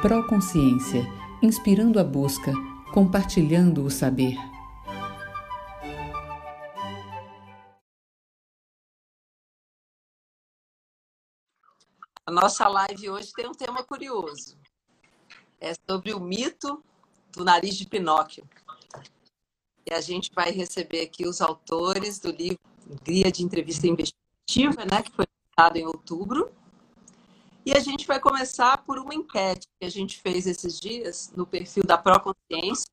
Proconsciência, inspirando a busca, compartilhando o saber. A nossa live hoje tem um tema curioso. É sobre o mito do nariz de Pinóquio. E a gente vai receber aqui os autores do livro Guia de Entrevista Investigativa, né, que foi lançado em outubro, e a gente vai começar por uma enquete que a gente fez esses dias no perfil da Proconsciência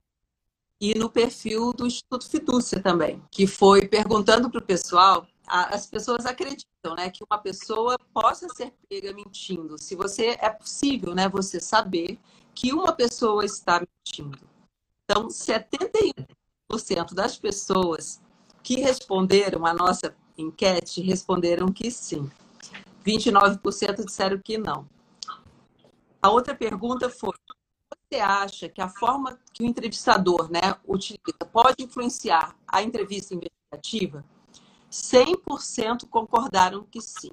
e no perfil do Instituto Fidúcia também, que foi perguntando para o pessoal, as pessoas acreditam, né, que uma pessoa possa ser pega mentindo. Se você é possível, né, você saber que uma pessoa está mentindo. Então, 71% das pessoas que responderam a nossa enquete responderam que sim. 29% disseram que não. A outra pergunta foi: você acha que a forma que o entrevistador né, utiliza pode influenciar a entrevista investigativa? 100% concordaram que sim.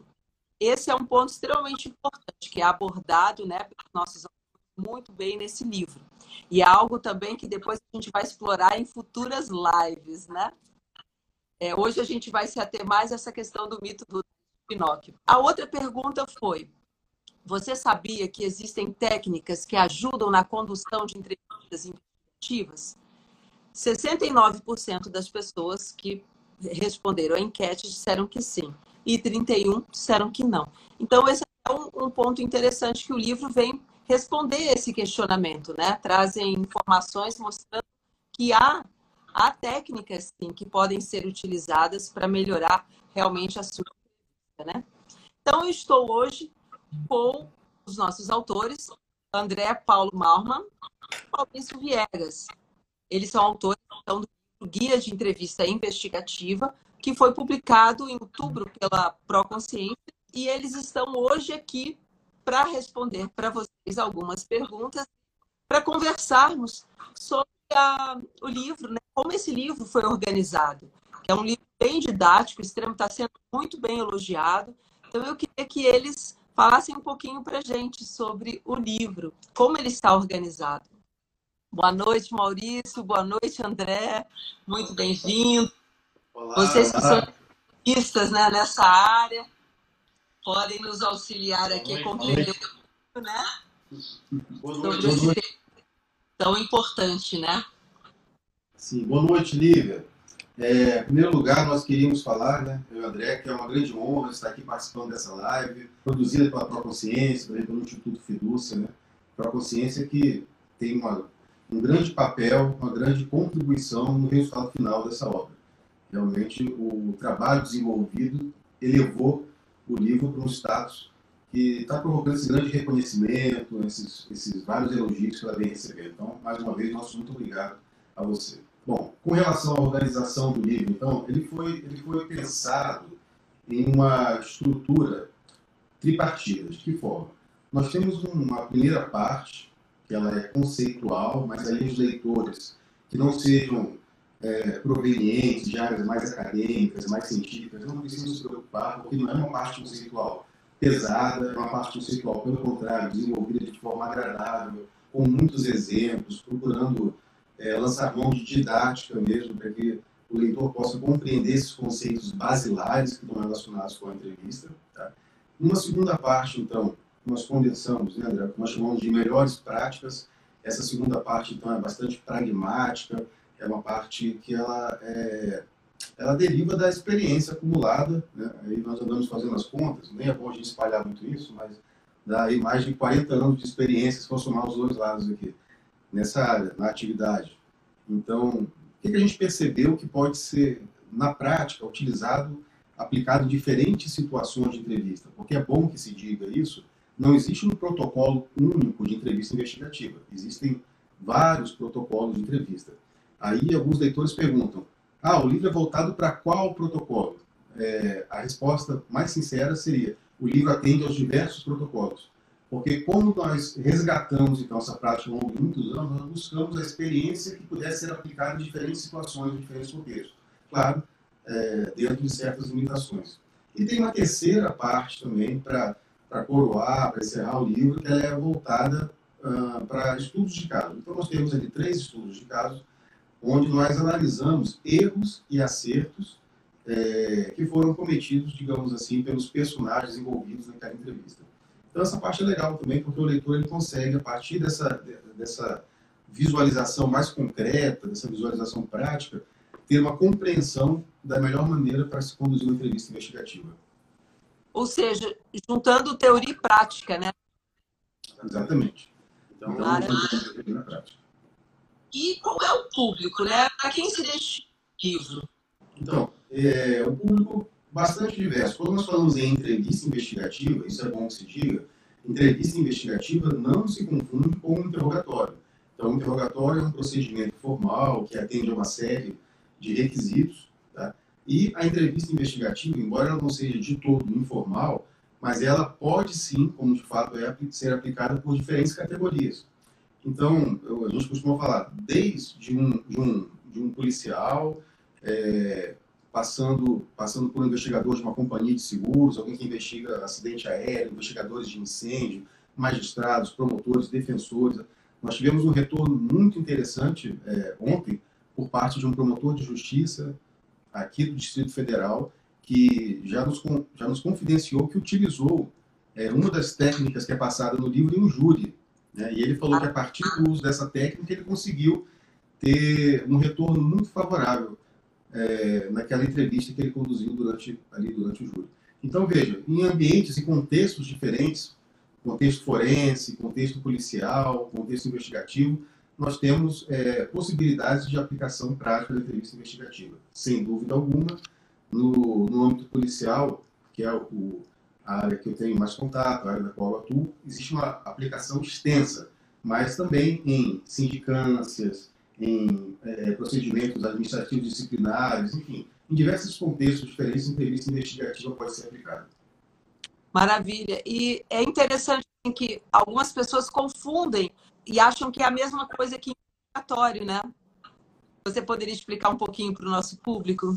Esse é um ponto extremamente importante, que é abordado né, pelos nossos muito bem nesse livro. E é algo também que depois a gente vai explorar em futuras lives, né? É, hoje a gente vai se ater mais a essa questão do mito do Pinóquio. A outra pergunta foi: você sabia que existem técnicas que ajudam na condução de entrevistas investigativas? 69% das pessoas que responderam à enquete disseram que sim, e 31% disseram que não. Então, esse é um, um ponto interessante que o livro vem responder esse questionamento, né? Trazem informações mostrando que há, há técnicas sim, que podem ser utilizadas para melhorar realmente a sua né? Então, eu estou hoje com os nossos autores, André Paulo Malman e Maurício Viegas. Eles são autores então, do Guia de Entrevista Investigativa, que foi publicado em outubro pela Proconsciência, e eles estão hoje aqui para responder para vocês algumas perguntas, para conversarmos sobre a, o livro, né? como esse livro foi organizado. É um livro bem didático, extremo, está sendo muito bem elogiado. Então, eu queria que eles falassem um pouquinho para a gente sobre o livro, como ele está organizado. Boa noite, Maurício. Boa noite, André. Muito bem-vindo. Vocês que são artistas né, nessa área podem nos auxiliar aqui a compreender né? sobre esse tema tão importante, né? Sim, boa noite, Lívia. É, em primeiro lugar, nós queríamos falar, né, eu e André, que é uma grande honra estar aqui participando dessa live, produzida pela Proconsciência, pelo Instituto Fidúcia, né, Proconsciência que tem uma, um grande papel, uma grande contribuição no resultado final dessa obra. Realmente, o trabalho desenvolvido elevou o livro para um status que está provocando esse grande reconhecimento, esses, esses vários elogios que ela vem recebendo. Então, mais uma vez, nosso muito obrigado a você. Bom, com relação à organização do livro, então, ele foi, ele foi pensado em uma estrutura tripartida. De que forma? Nós temos uma primeira parte, que ela é conceitual, mas aí os leitores que não sejam é, provenientes de áreas mais acadêmicas, mais científicas, não precisam se preocupar, porque não é uma parte conceitual pesada, é uma parte conceitual, pelo contrário, desenvolvida de forma agradável, com muitos exemplos, procurando é, lançar mão de didática mesmo, para que o leitor possa compreender esses conceitos basilares que estão relacionados com a entrevista. Tá? Numa segunda parte, então, nós condensamos, né, André, nós chamamos de melhores práticas. Essa segunda parte, então, é bastante pragmática, é uma parte que ela, é, ela deriva da experiência acumulada. Né? Aí nós andamos fazendo as contas, nem é bom a gente espalhar muito isso, mas dá aí mais de 40 anos de experiência, se for somar os dois lados aqui nessa área, na atividade. Então, o que a gente percebeu que pode ser, na prática, utilizado, aplicado em diferentes situações de entrevista? Porque é bom que se diga isso, não existe um protocolo único de entrevista investigativa. Existem vários protocolos de entrevista. Aí alguns leitores perguntam, ah, o livro é voltado para qual protocolo? É, a resposta mais sincera seria, o livro atende aos diversos protocolos. Porque como nós resgatamos então essa prática ao longo de muitos anos, nós buscamos a experiência que pudesse ser aplicada em diferentes situações, em diferentes contextos. Claro, é, dentro de certas limitações. E tem uma terceira parte também para coroar, para encerrar o livro, que ela é voltada uh, para estudos de caso. Então, nós temos ali três estudos de caso, onde nós analisamos erros e acertos é, que foram cometidos, digamos assim, pelos personagens envolvidos naquela entrevista. Então, essa parte é legal também, porque o leitor ele consegue, a partir dessa, dessa visualização mais concreta, dessa visualização prática, ter uma compreensão da melhor maneira para se conduzir uma entrevista investigativa. Ou seja, juntando teoria e prática, né? Exatamente. Então, claro. teoria na prática. E qual é o público, né? Para quem se deixa livro? Então, é, o público bastante diverso. Quando nós falamos em entrevista investigativa, isso é bom que se diga, entrevista investigativa não se confunde com um interrogatório. Então, o interrogatório é um procedimento formal que atende a uma série de requisitos, tá? e a entrevista investigativa, embora ela não seja de todo informal, mas ela pode sim, como de fato é, ser aplicada por diferentes categorias. Então, a gente costuma falar desde um, de, um, de um policial, é, passando, passando por um investigador de uma companhia de seguros, alguém que investiga acidente aéreo, investigadores de incêndio, magistrados, promotores, defensores. Nós tivemos um retorno muito interessante é, ontem por parte de um promotor de justiça aqui do Distrito Federal que já nos, já nos confidenciou que utilizou é, uma das técnicas que é passada no livro em um júri. Né? E ele falou que a partir do uso dessa técnica ele conseguiu ter um retorno muito favorável é, naquela entrevista que ele conduziu durante, ali durante o júri. Então, veja, em ambientes e contextos diferentes, contexto forense, contexto policial, contexto investigativo, nós temos é, possibilidades de aplicação prática da entrevista investigativa. Sem dúvida alguma, no, no âmbito policial, que é o, a área que eu tenho mais contato, a área da qual eu atuo, existe uma aplicação extensa, mas também em sindicâncias, em é, procedimentos administrativos disciplinares, enfim, em diversos contextos diferentes, entrevista investigativa pode ser aplicada. Maravilha. E é interessante que algumas pessoas confundem e acham que é a mesma coisa que interrogatório, né? Você poderia explicar um pouquinho para o nosso público?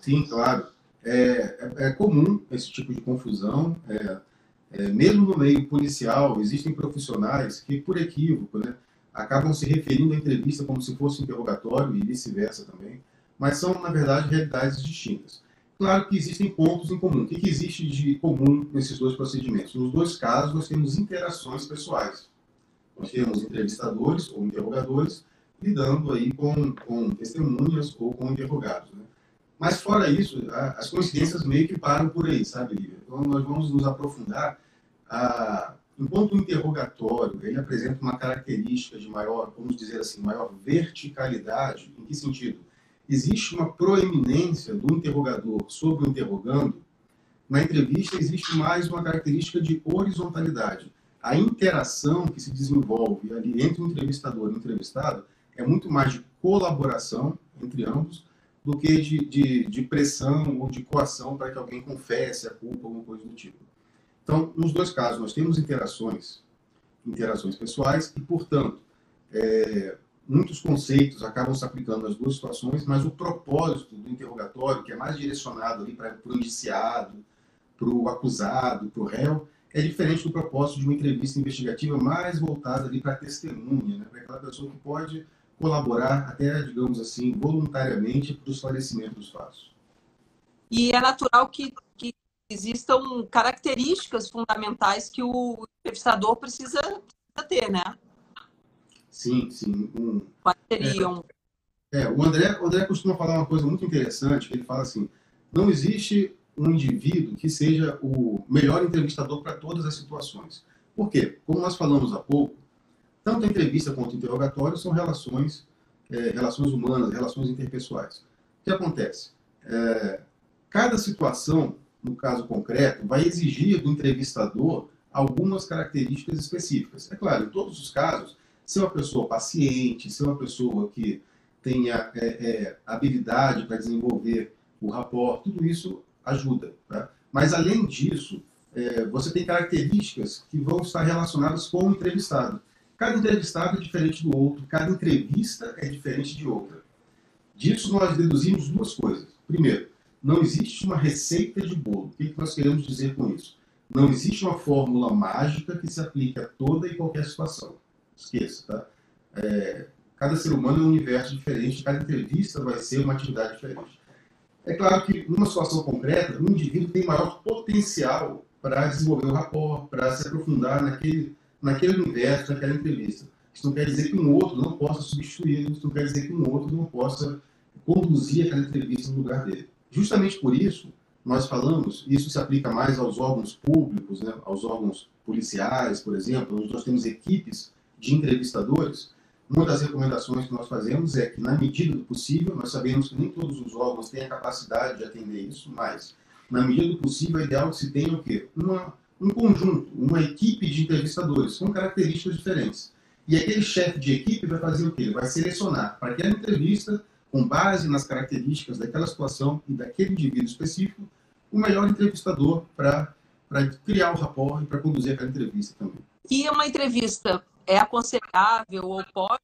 Sim, claro. É, é, é comum esse tipo de confusão. É, é, mesmo no meio policial, existem profissionais que, por equívoco, né, acabam se referindo à entrevista como se fosse um interrogatório e vice-versa também, mas são, na verdade, realidades distintas. Claro que existem pontos em comum. O que, existe de comum nesses dois procedimentos? Nos dois casos, nós temos interações pessoais. Nós temos entrevistadores ou interrogadores lidando aí com, com testemunhas ou com interrogados. Né? Mas fora isso, as coincidências meio que param por aí, sabe, Lívia? Então nós vamos nos aprofundar a, Enquanto o interrogatório ele apresenta uma característica de maior, vamos dizer assim, maior verticalidade, em que sentido? Existe uma proeminência do interrogador sobre o interrogando. Na entrevista existe mais uma característica de horizontalidade. A interação que se desenvolve ali entre o entrevistador e o entrevistado é muito mais de colaboração entre ambos do que de, de, de pressão ou de coação para que alguém confesse a culpa, alguma coisa do tipo. Então, nos dois casos, nós temos interações, interações pessoais e, portanto, é, muitos conceitos acabam se aplicando nas duas situações, mas o propósito do interrogatório, que é mais direcionado ali para o indiciado, para o acusado, para o réu, é diferente do propósito de uma entrevista investigativa mais voltada ali para a testemunha, né? para aquela pessoa que pode colaborar até, digamos assim, voluntariamente para o esclarecimento dos fatos. E é natural que, existam características fundamentais que o entrevistador precisa, precisa ter, né? Sim, sim. Um, Quais seriam? É, é, o, André, o André costuma falar uma coisa muito interessante, ele fala assim, não existe um indivíduo que seja o melhor entrevistador para todas as situações. Por quê? Como nós falamos há pouco, tanto a entrevista quanto o interrogatório são relações, é, relações humanas, relações interpessoais. O que acontece? É, cada situação no caso concreto, vai exigir do entrevistador algumas características específicas. É claro, em todos os casos, ser uma pessoa paciente, ser uma pessoa que tenha é, é, habilidade para desenvolver o rapport, tudo isso ajuda. Tá? Mas, além disso, é, você tem características que vão estar relacionadas com o entrevistado. Cada entrevistado é diferente do outro, cada entrevista é diferente de outra. Disso, nós deduzimos duas coisas. Primeiro, não existe uma receita de bolo. O que nós queremos dizer com isso? Não existe uma fórmula mágica que se aplique a toda e qualquer situação. Esqueça, tá? É, cada ser humano é um universo diferente, cada entrevista vai ser uma atividade diferente. É claro que, numa situação concreta, um indivíduo tem maior potencial para desenvolver o rapport, para se aprofundar naquele, naquele universo, naquela entrevista. Isso não quer dizer que um outro não possa substituí-lo, isso não quer dizer que um outro não possa conduzir aquela entrevista no lugar dele. Justamente por isso, nós falamos, isso se aplica mais aos órgãos públicos, né, aos órgãos policiais, por exemplo, onde nós temos equipes de entrevistadores. Uma das recomendações que nós fazemos é que, na medida do possível, nós sabemos que nem todos os órgãos têm a capacidade de atender isso, mas, na medida do possível, é ideal que se tenha o quê? Uma, um conjunto, uma equipe de entrevistadores com características diferentes. E aquele chefe de equipe vai fazer o quê? Vai selecionar para aquela entrevista com base nas características daquela situação e daquele indivíduo específico, o melhor entrevistador para criar o rapport e para conduzir aquela entrevista também. E uma entrevista é aconselhável ou pode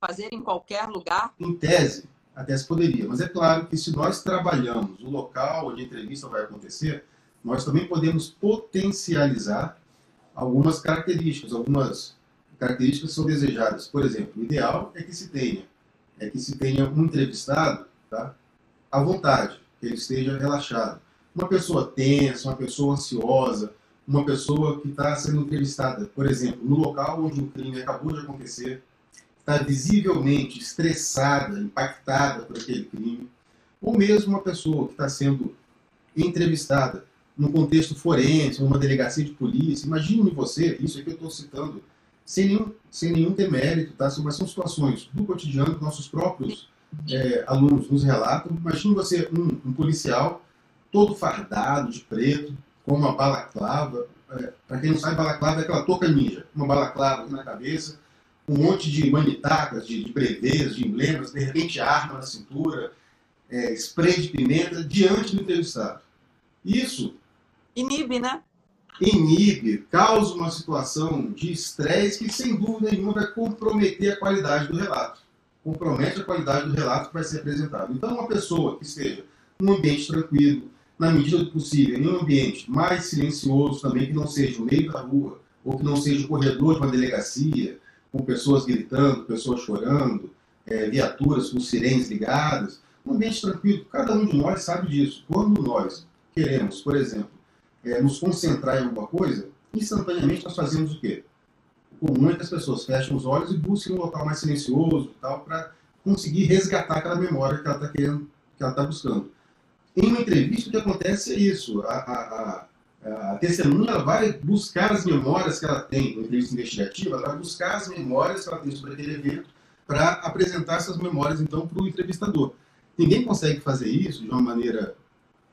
fazer em qualquer lugar? Em tese, até se poderia, mas é claro que se nós trabalhamos o local onde a entrevista vai acontecer, nós também podemos potencializar algumas características, algumas características que são desejadas. Por exemplo, o ideal é que se tenha é que se tenha um entrevistado tá, à vontade, que ele esteja relaxado. Uma pessoa tensa, uma pessoa ansiosa, uma pessoa que está sendo entrevistada, por exemplo, no local onde o crime acabou de acontecer, está visivelmente estressada, impactada por aquele crime, ou mesmo uma pessoa que está sendo entrevistada no contexto forense, numa delegacia de polícia. Imagine você, isso aqui eu estou citando sem nenhum, sem nenhum demérito, tá? Mas são situações do cotidiano que nossos próprios é, alunos nos relatam. Imagine você, um, um, policial, todo fardado de preto, com uma balaclava. É, Para quem não sabe, balaclava é aquela touca ninja, uma balaclava na cabeça, um monte de manitacas, de, de brevês, de emblemas, de repente arma na cintura, é, spray de pimenta, diante do entrevistado. Isso. Inibe, né? Inibe, causa uma situação de estresse que, sem dúvida nenhuma, vai comprometer a qualidade do relato. Compromete a qualidade do relato que vai ser apresentado. Então, uma pessoa que esteja num ambiente tranquilo, na medida do possível, em um ambiente mais silencioso também, que não seja o meio da rua, ou que não seja o corredor de uma delegacia, com pessoas gritando, pessoas chorando, é, viaturas com sirenes ligadas, um ambiente tranquilo. Cada um de nós sabe disso. Quando nós queremos, por exemplo, é, nos concentrar em alguma coisa, instantaneamente nós fazemos o quê? O comum é que as pessoas fechem os olhos e busquem um local mais silencioso tal, para conseguir resgatar aquela memória que ela está querendo, que ela está buscando. Em uma entrevista, o que acontece é isso. A, a, a, a testemunha vai buscar as memórias que ela tem, uma entrevista investigativa, ela vai buscar as memórias que ela tem sobre aquele evento para apresentar essas memórias, então, para o entrevistador. Ninguém consegue fazer isso de uma maneira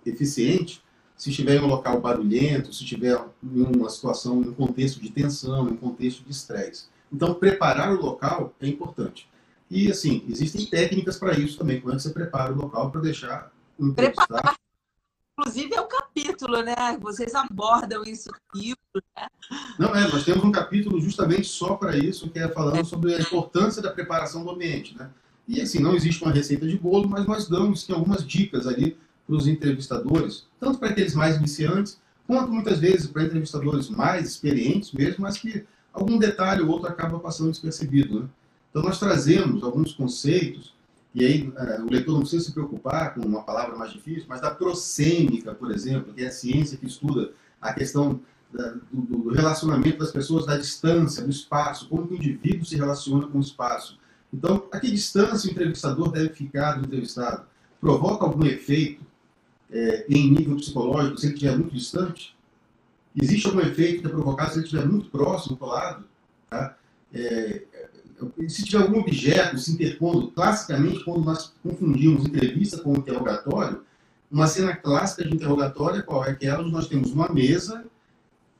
eficiente se estiver em um local barulhento, se estiver em uma situação, em um contexto de tensão, em um contexto de estresse. Então, preparar o local é importante. E, assim, existem técnicas para isso também, quando você prepara o local para deixar o entrevistado... Preparar, inclusive, é um capítulo, né? Vocês abordam isso no livro, né? Não, é, nós temos um capítulo justamente só para isso, que é falando é. sobre a importância da preparação do ambiente, né? E, assim, não existe uma receita de bolo, mas nós damos algumas dicas ali para os entrevistadores, tanto para aqueles mais iniciantes, quanto muitas vezes para entrevistadores mais experientes mesmo, mas que algum detalhe ou outro acaba passando despercebido. Né? Então, nós trazemos alguns conceitos, e aí é, o leitor não precisa se preocupar com uma palavra mais difícil, mas da prosêmica, por exemplo, que é a ciência que estuda a questão da, do, do, relacionamento das pessoas, da distância, do espaço, como o indivíduo se relaciona com o espaço. Então, a que distância o entrevistador deve ficar do entrevistado? Provoca algum efeito é, em nível psicológico, se ele estiver muito distante? Existe algum efeito que é provocado se ele estiver muito próximo, colado? Tá? É, se tiver algum objeto se interpondo, classicamente, quando nós confundimos entrevista com interrogatório, uma cena clássica de interrogatório é qual? É aquela onde nós temos uma mesa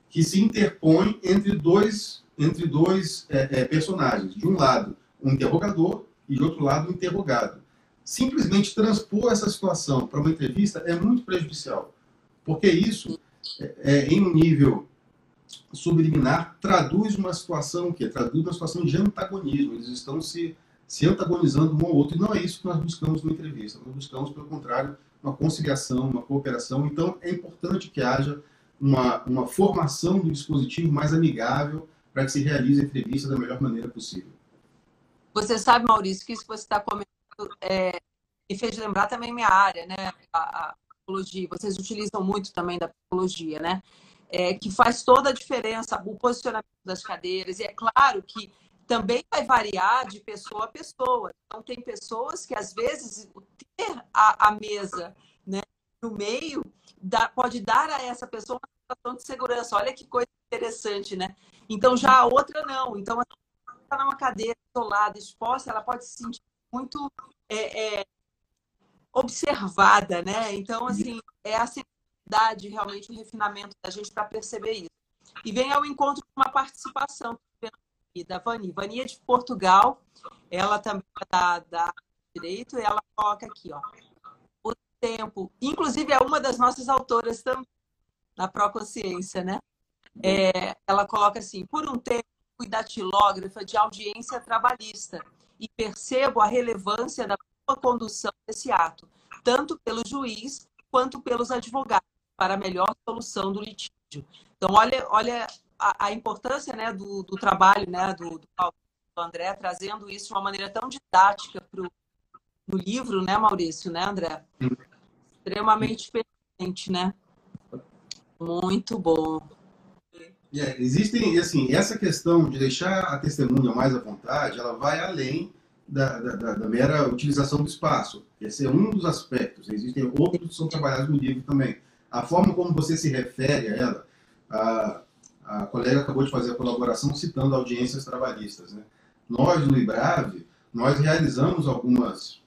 que se interpõe entre dois, entre dois é, é, personagens. De um lado, um interrogador e de outro lado, um interrogado simplesmente transpor essa situação para uma entrevista é muito prejudicial, porque isso, é, é, em um nível subliminar, traduz uma situação que traduz uma situação de antagonismo. Eles estão se, se antagonizando um ao outro, e não é isso que nós buscamos numa entrevista. Nós buscamos, pelo contrário, uma conciliação, uma cooperação. Então, é importante que haja uma, uma formação do dispositivo mais amigável para que se realize a entrevista da melhor maneira possível. Você sabe, Maurício, que isso que você está comentando é, me fez lembrar também minha área, né? A, a psicologia. Vocês utilizam muito também da psicologia, né? É, que faz toda a diferença o posicionamento das cadeiras. E é claro que também vai variar de pessoa a pessoa. Então, tem pessoas que, às vezes, ter a, a mesa né, no meio dá, pode dar a essa pessoa uma sensação de segurança. Olha que coisa interessante, né? Então, já a outra não. Então, está numa cadeira isolada, exposta, ela pode se sentir muito é, é, observada, né? Então, assim, é a sensibilidade, realmente, o refinamento da gente para perceber isso. E vem ao encontro de uma participação da Vani. Vani é de Portugal, ela também é da, da Direito, e ela coloca aqui, ó, o tempo. Inclusive, é uma das nossas autoras também, na Proconsciência, né? É, ela coloca assim, por um tempo, fui datilógrafa de audiência trabalhista e percebo a relevância da boa condução desse ato, tanto pelo juiz quanto pelos advogados, para a melhor solução do litígio. Então, olha, olha a, a importância né, do, do, trabalho né, do, do, André, trazendo isso de uma maneira tão didática para o livro, né, Maurício, né, André? Extremamente pertinente, né? Muito bom. Yeah, existem, assim, essa questão de deixar a testemunha mais à vontade, ela vai além da, da, da, da mera utilização do espaço. Esse é um dos aspectos. Existem outros que são trabalhados no livro também. A forma como você se refere a ela, a, a colega acabou de fazer a colaboração citando audiências trabalhistas. Né? Nós, no IBRAVE, nós realizamos algumas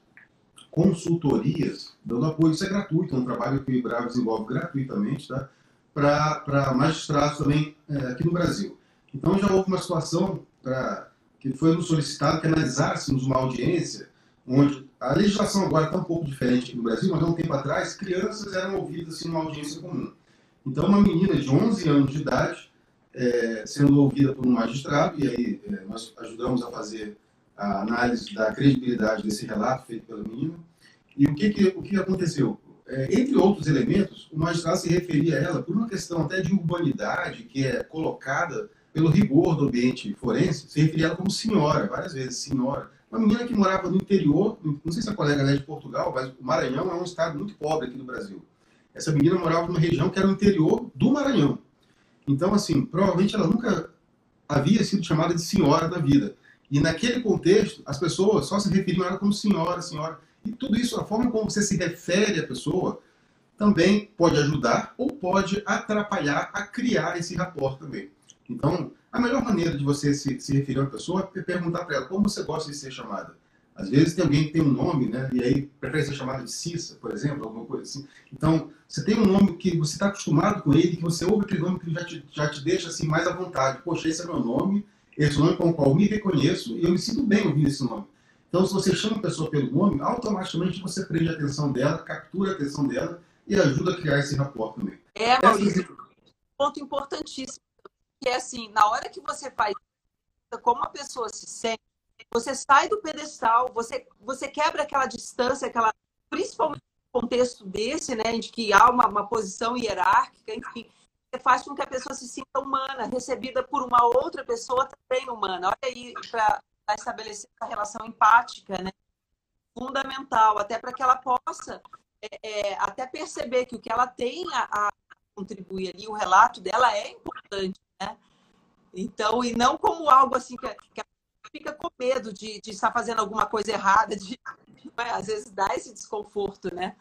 consultorias, dando apoio, isso é gratuito, é um trabalho que o IBRAVE desenvolve gratuitamente, tá? para magistrados também é, aqui no Brasil. Então já houve uma situação que foi nos solicitado que analisássemos uma audiência onde a legislação agora está um pouco diferente aqui no Brasil, mas há um tempo atrás crianças eram ouvidas assim, numa audiência comum. Então uma menina de 11 anos de idade é, sendo ouvida por um magistrado, e aí é, nós ajudamos a fazer a análise da credibilidade desse relato feito pela menina. E o que, que, o que aconteceu? É, entre outros elementos, o magistrado se referia a ela por uma questão até de urbanidade que é colocada pelo rigor do ambiente forense, se referia a ela como senhora, várias vezes, senhora. Uma menina que morava no interior, não sei se a colega é de Portugal, mas o Maranhão é um estado muito pobre aqui no Brasil. Essa menina morava numa região que era o interior do Maranhão. Então, assim, provavelmente ela nunca havia sido chamada de senhora da vida. E naquele contexto, as pessoas só se referiam a ela como senhora, senhora. E tudo isso, a forma como você se refere à pessoa, também pode ajudar ou pode atrapalhar a criar esse rapport também. Então, a melhor maneira de você se, se referir a uma pessoa é perguntar para ela como você gosta de ser chamada. Às vezes tem alguém que tem um nome, né? E aí prefere ser chamado de Cissa, por exemplo, alguma coisa assim. Então, você tem um nome que você está acostumado com ele, que você ouve aquele nome que já te, já te deixa assim mais à vontade. Poxa, esse é meu nome, esse nome com o qual me reconheço e eu me sinto bem ouvindo esse nome. Então, se você chama a pessoa pelo nome, automaticamente você prende a atenção dela, captura a atenção dela e ajuda a criar esse rapport também. É, Maurício, um ponto importantíssimo, que é assim, na hora que você faz como a pessoa se sente, você sai do pedestal, você, você quebra aquela distância, aquela, principalmente no contexto desse, né, de que há uma, uma posição hierárquica, enfim, você faz com que a pessoa se sinta humana, recebida por uma outra pessoa também humana. Olha aí, para estabelecer essa relação empática, né, fundamental, até para que ela possa é, é, até perceber que o que ela tem a, a contribuir ali, o relato dela é importante, né? Então, e não como algo assim que, que fica com medo de, de estar fazendo alguma coisa errada, de, né? às vezes dá esse desconforto, né?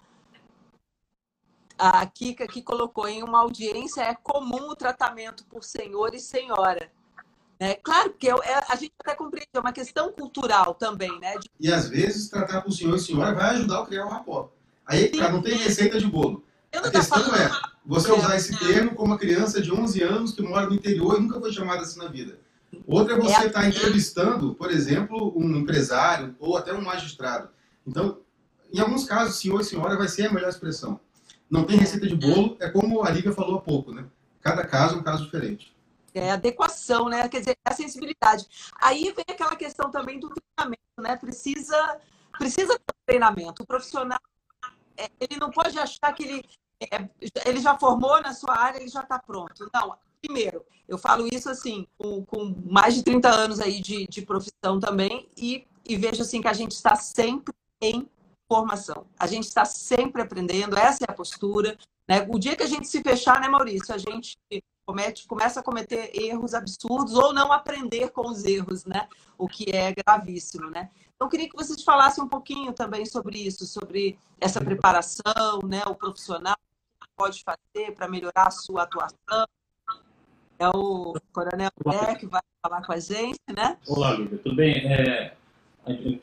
A Kika que colocou em uma audiência é comum o tratamento por senhor e senhora. É, claro que eu, é, a gente até compreende, é uma questão cultural também, né? De... E às vezes tratar por senhor e senhora vai ajudar a criar um rapport. Aí Sim. não tem receita de bolo. A questão é você usar esse termo como uma criança de 11 anos que mora no interior e nunca foi chamada assim na vida. Outra é você estar é tá entrevistando, por exemplo, um empresário ou até um magistrado. Então, em alguns casos, senhor e senhora vai ser a melhor expressão. Não tem receita de bolo, é como a Lívia falou há pouco, né? Cada caso é um caso diferente. É adequação, né? Quer dizer, a sensibilidade. Aí vem aquela questão também do treinamento, né? Precisa, precisa ter treinamento. O profissional, é, ele não pode achar que ele, é, ele já formou na sua área, ele já está pronto. Não, primeiro, eu falo isso assim, com, com mais de 30 anos aí de, de profissão também, e, e vejo assim que a gente está sempre em formação. A gente está sempre aprendendo, essa é a postura. Né? O dia que a gente se fechar, né, Maurício, a gente comete, começa a cometer erros absurdos ou não aprender com os erros, né? O que é gravíssimo, né? Então, eu queria que vocês falassem um pouquinho também sobre isso, sobre essa preparação, né? O profissional pode fazer para melhorar a sua atuação. É o Coronel Bé que vai falar com a gente, né? Olá, Lívia, tudo bem? É,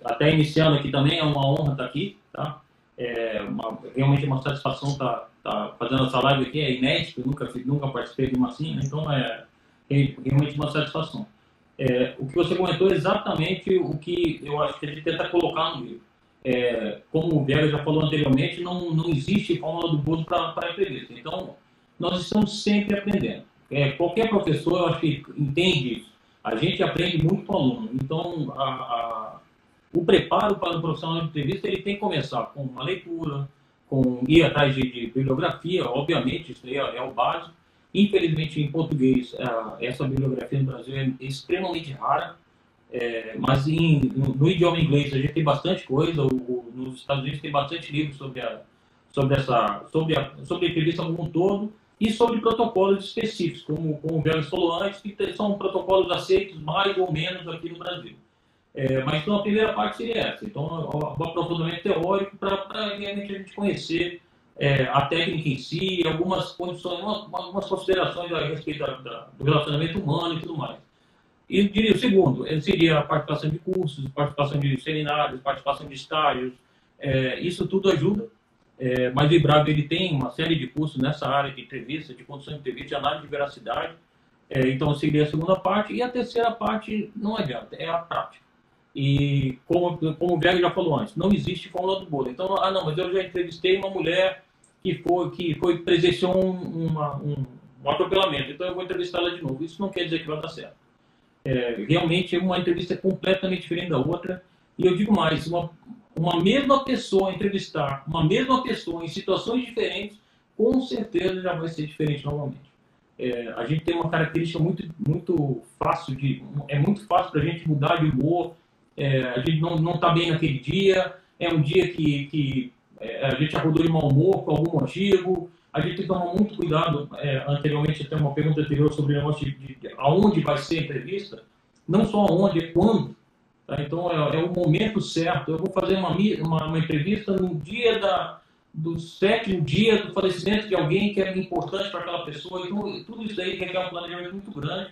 até iniciando aqui também, é uma honra estar aqui, tá? É uma, realmente é uma satisfação estar, estar fazendo essa live aqui, é inédito, nunca, nunca participei de uma assim, né? então é, é realmente uma satisfação. É, o que você comentou é exatamente o que eu acho que a gente tenta colocar no livro. É, como o Vera já falou anteriormente, não, não existe fórmula do bolo para entrevista. Então, nós estamos sempre aprendendo. É, qualquer professor, eu acho que entende isso. A gente aprende muito com o aluno. Então, a, a, o preparo para o profissional de entrevista ele tem que começar com uma leitura, com ir atrás de, de bibliografia, obviamente, isso é, é o básico. Infelizmente, em português, essa bibliografia no Brasil é extremamente rara. É, mas em, no, no, idioma inglês a gente tem bastante coisa. O, o, nos Estados Unidos tem bastante livro sobre a, sobre essa, sobre a, sobre a entrevista como um todo e sobre protocolos específicos, como, como o Velho falou antes, que são protocolos aceitos mais ou menos aqui no Brasil. É, mas então a primeira parte seria essa. Então, o aprofundamento teórico para a gente conhecer é, a técnica em si, algumas condições, algumas considerações a respeito da, da, do relacionamento humano e tudo mais. E diria o segundo, seria a participação de cursos, participação de seminários, participação de estágios. É, isso tudo ajuda. É, mas o IBRAB ele tem uma série de cursos nessa área de entrevista, de condição de entrevista, de análise de veracidade. É, então seria a segunda parte. E a terceira parte, não adianta, é a prática. E como, como o Berg já falou antes, não existe fórmula do bolo. Então, ah não, mas eu já entrevistei uma mulher que foi, que foi presenciou um, uma, um, um atropelamento, então eu vou entrevistá-la de novo. Isso não quer dizer que vai dar certo. É, realmente uma entrevista é completamente diferente da outra. E eu digo mais, uma, uma mesma pessoa entrevistar uma mesma pessoa em situações diferentes, com certeza já vai ser diferente novamente. É, a gente tem uma característica muito, muito fácil de, é muito fácil para a gente mudar de humor. É, a gente não está bem naquele dia, é um dia que, que é, a gente acordou de mau humor por algum motivo, a gente tem que tomar muito cuidado. É, anteriormente, até uma pergunta anterior sobre de, de, de, aonde vai ser a entrevista. Não só aonde, é quando. Tá? Então, é, é, o momento certo. Eu vou fazer uma, uma, uma entrevista no dia da, do sétimo dia do falecimento de alguém que é importante para aquela pessoa. Então, tudo isso aí requer um planejamento muito grande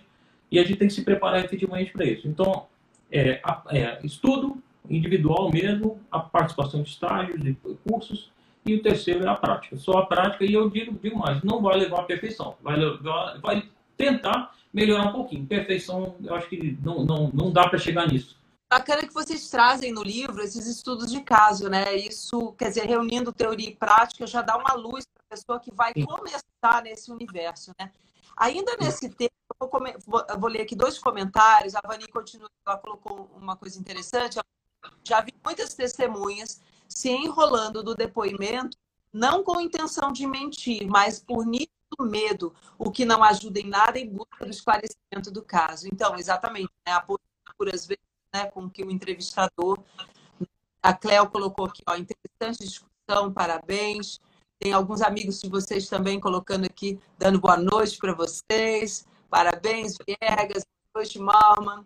e a gente tem que se preparar efetivamente para isso. Então, é, é, estudo individual mesmo, a participação de estágios, de cursos, e o terceiro é a prática. Só a prática, e eu digo, digo mais, não vai levar à perfeição, vai, levar, vai tentar melhorar um pouquinho. Perfeição, eu acho que não, não, não dá para chegar nisso. Bacana que vocês trazem no livro esses estudos de caso, né? Isso, quer dizer, reunindo teoria e prática, já dá uma luz para a pessoa que vai Sim. começar nesse universo, né? Ainda nesse tema, eu vou, ler aqui dois comentários. A Vani continua, ela colocou uma coisa interessante. Já vi muitas testemunhas se enrolando do depoimento, não com intenção de mentir, mas por nítido medo, o que não ajuda em nada em busca do esclarecimento do caso. Então, exatamente, né, a postura, às vezes, né, com que o entrevistador. A Cléo colocou aqui, ó, interessante discussão, parabéns. Tem alguns amigos de vocês também colocando aqui, dando boa noite para vocês. Parabéns, Viegas, boa noite, Malman.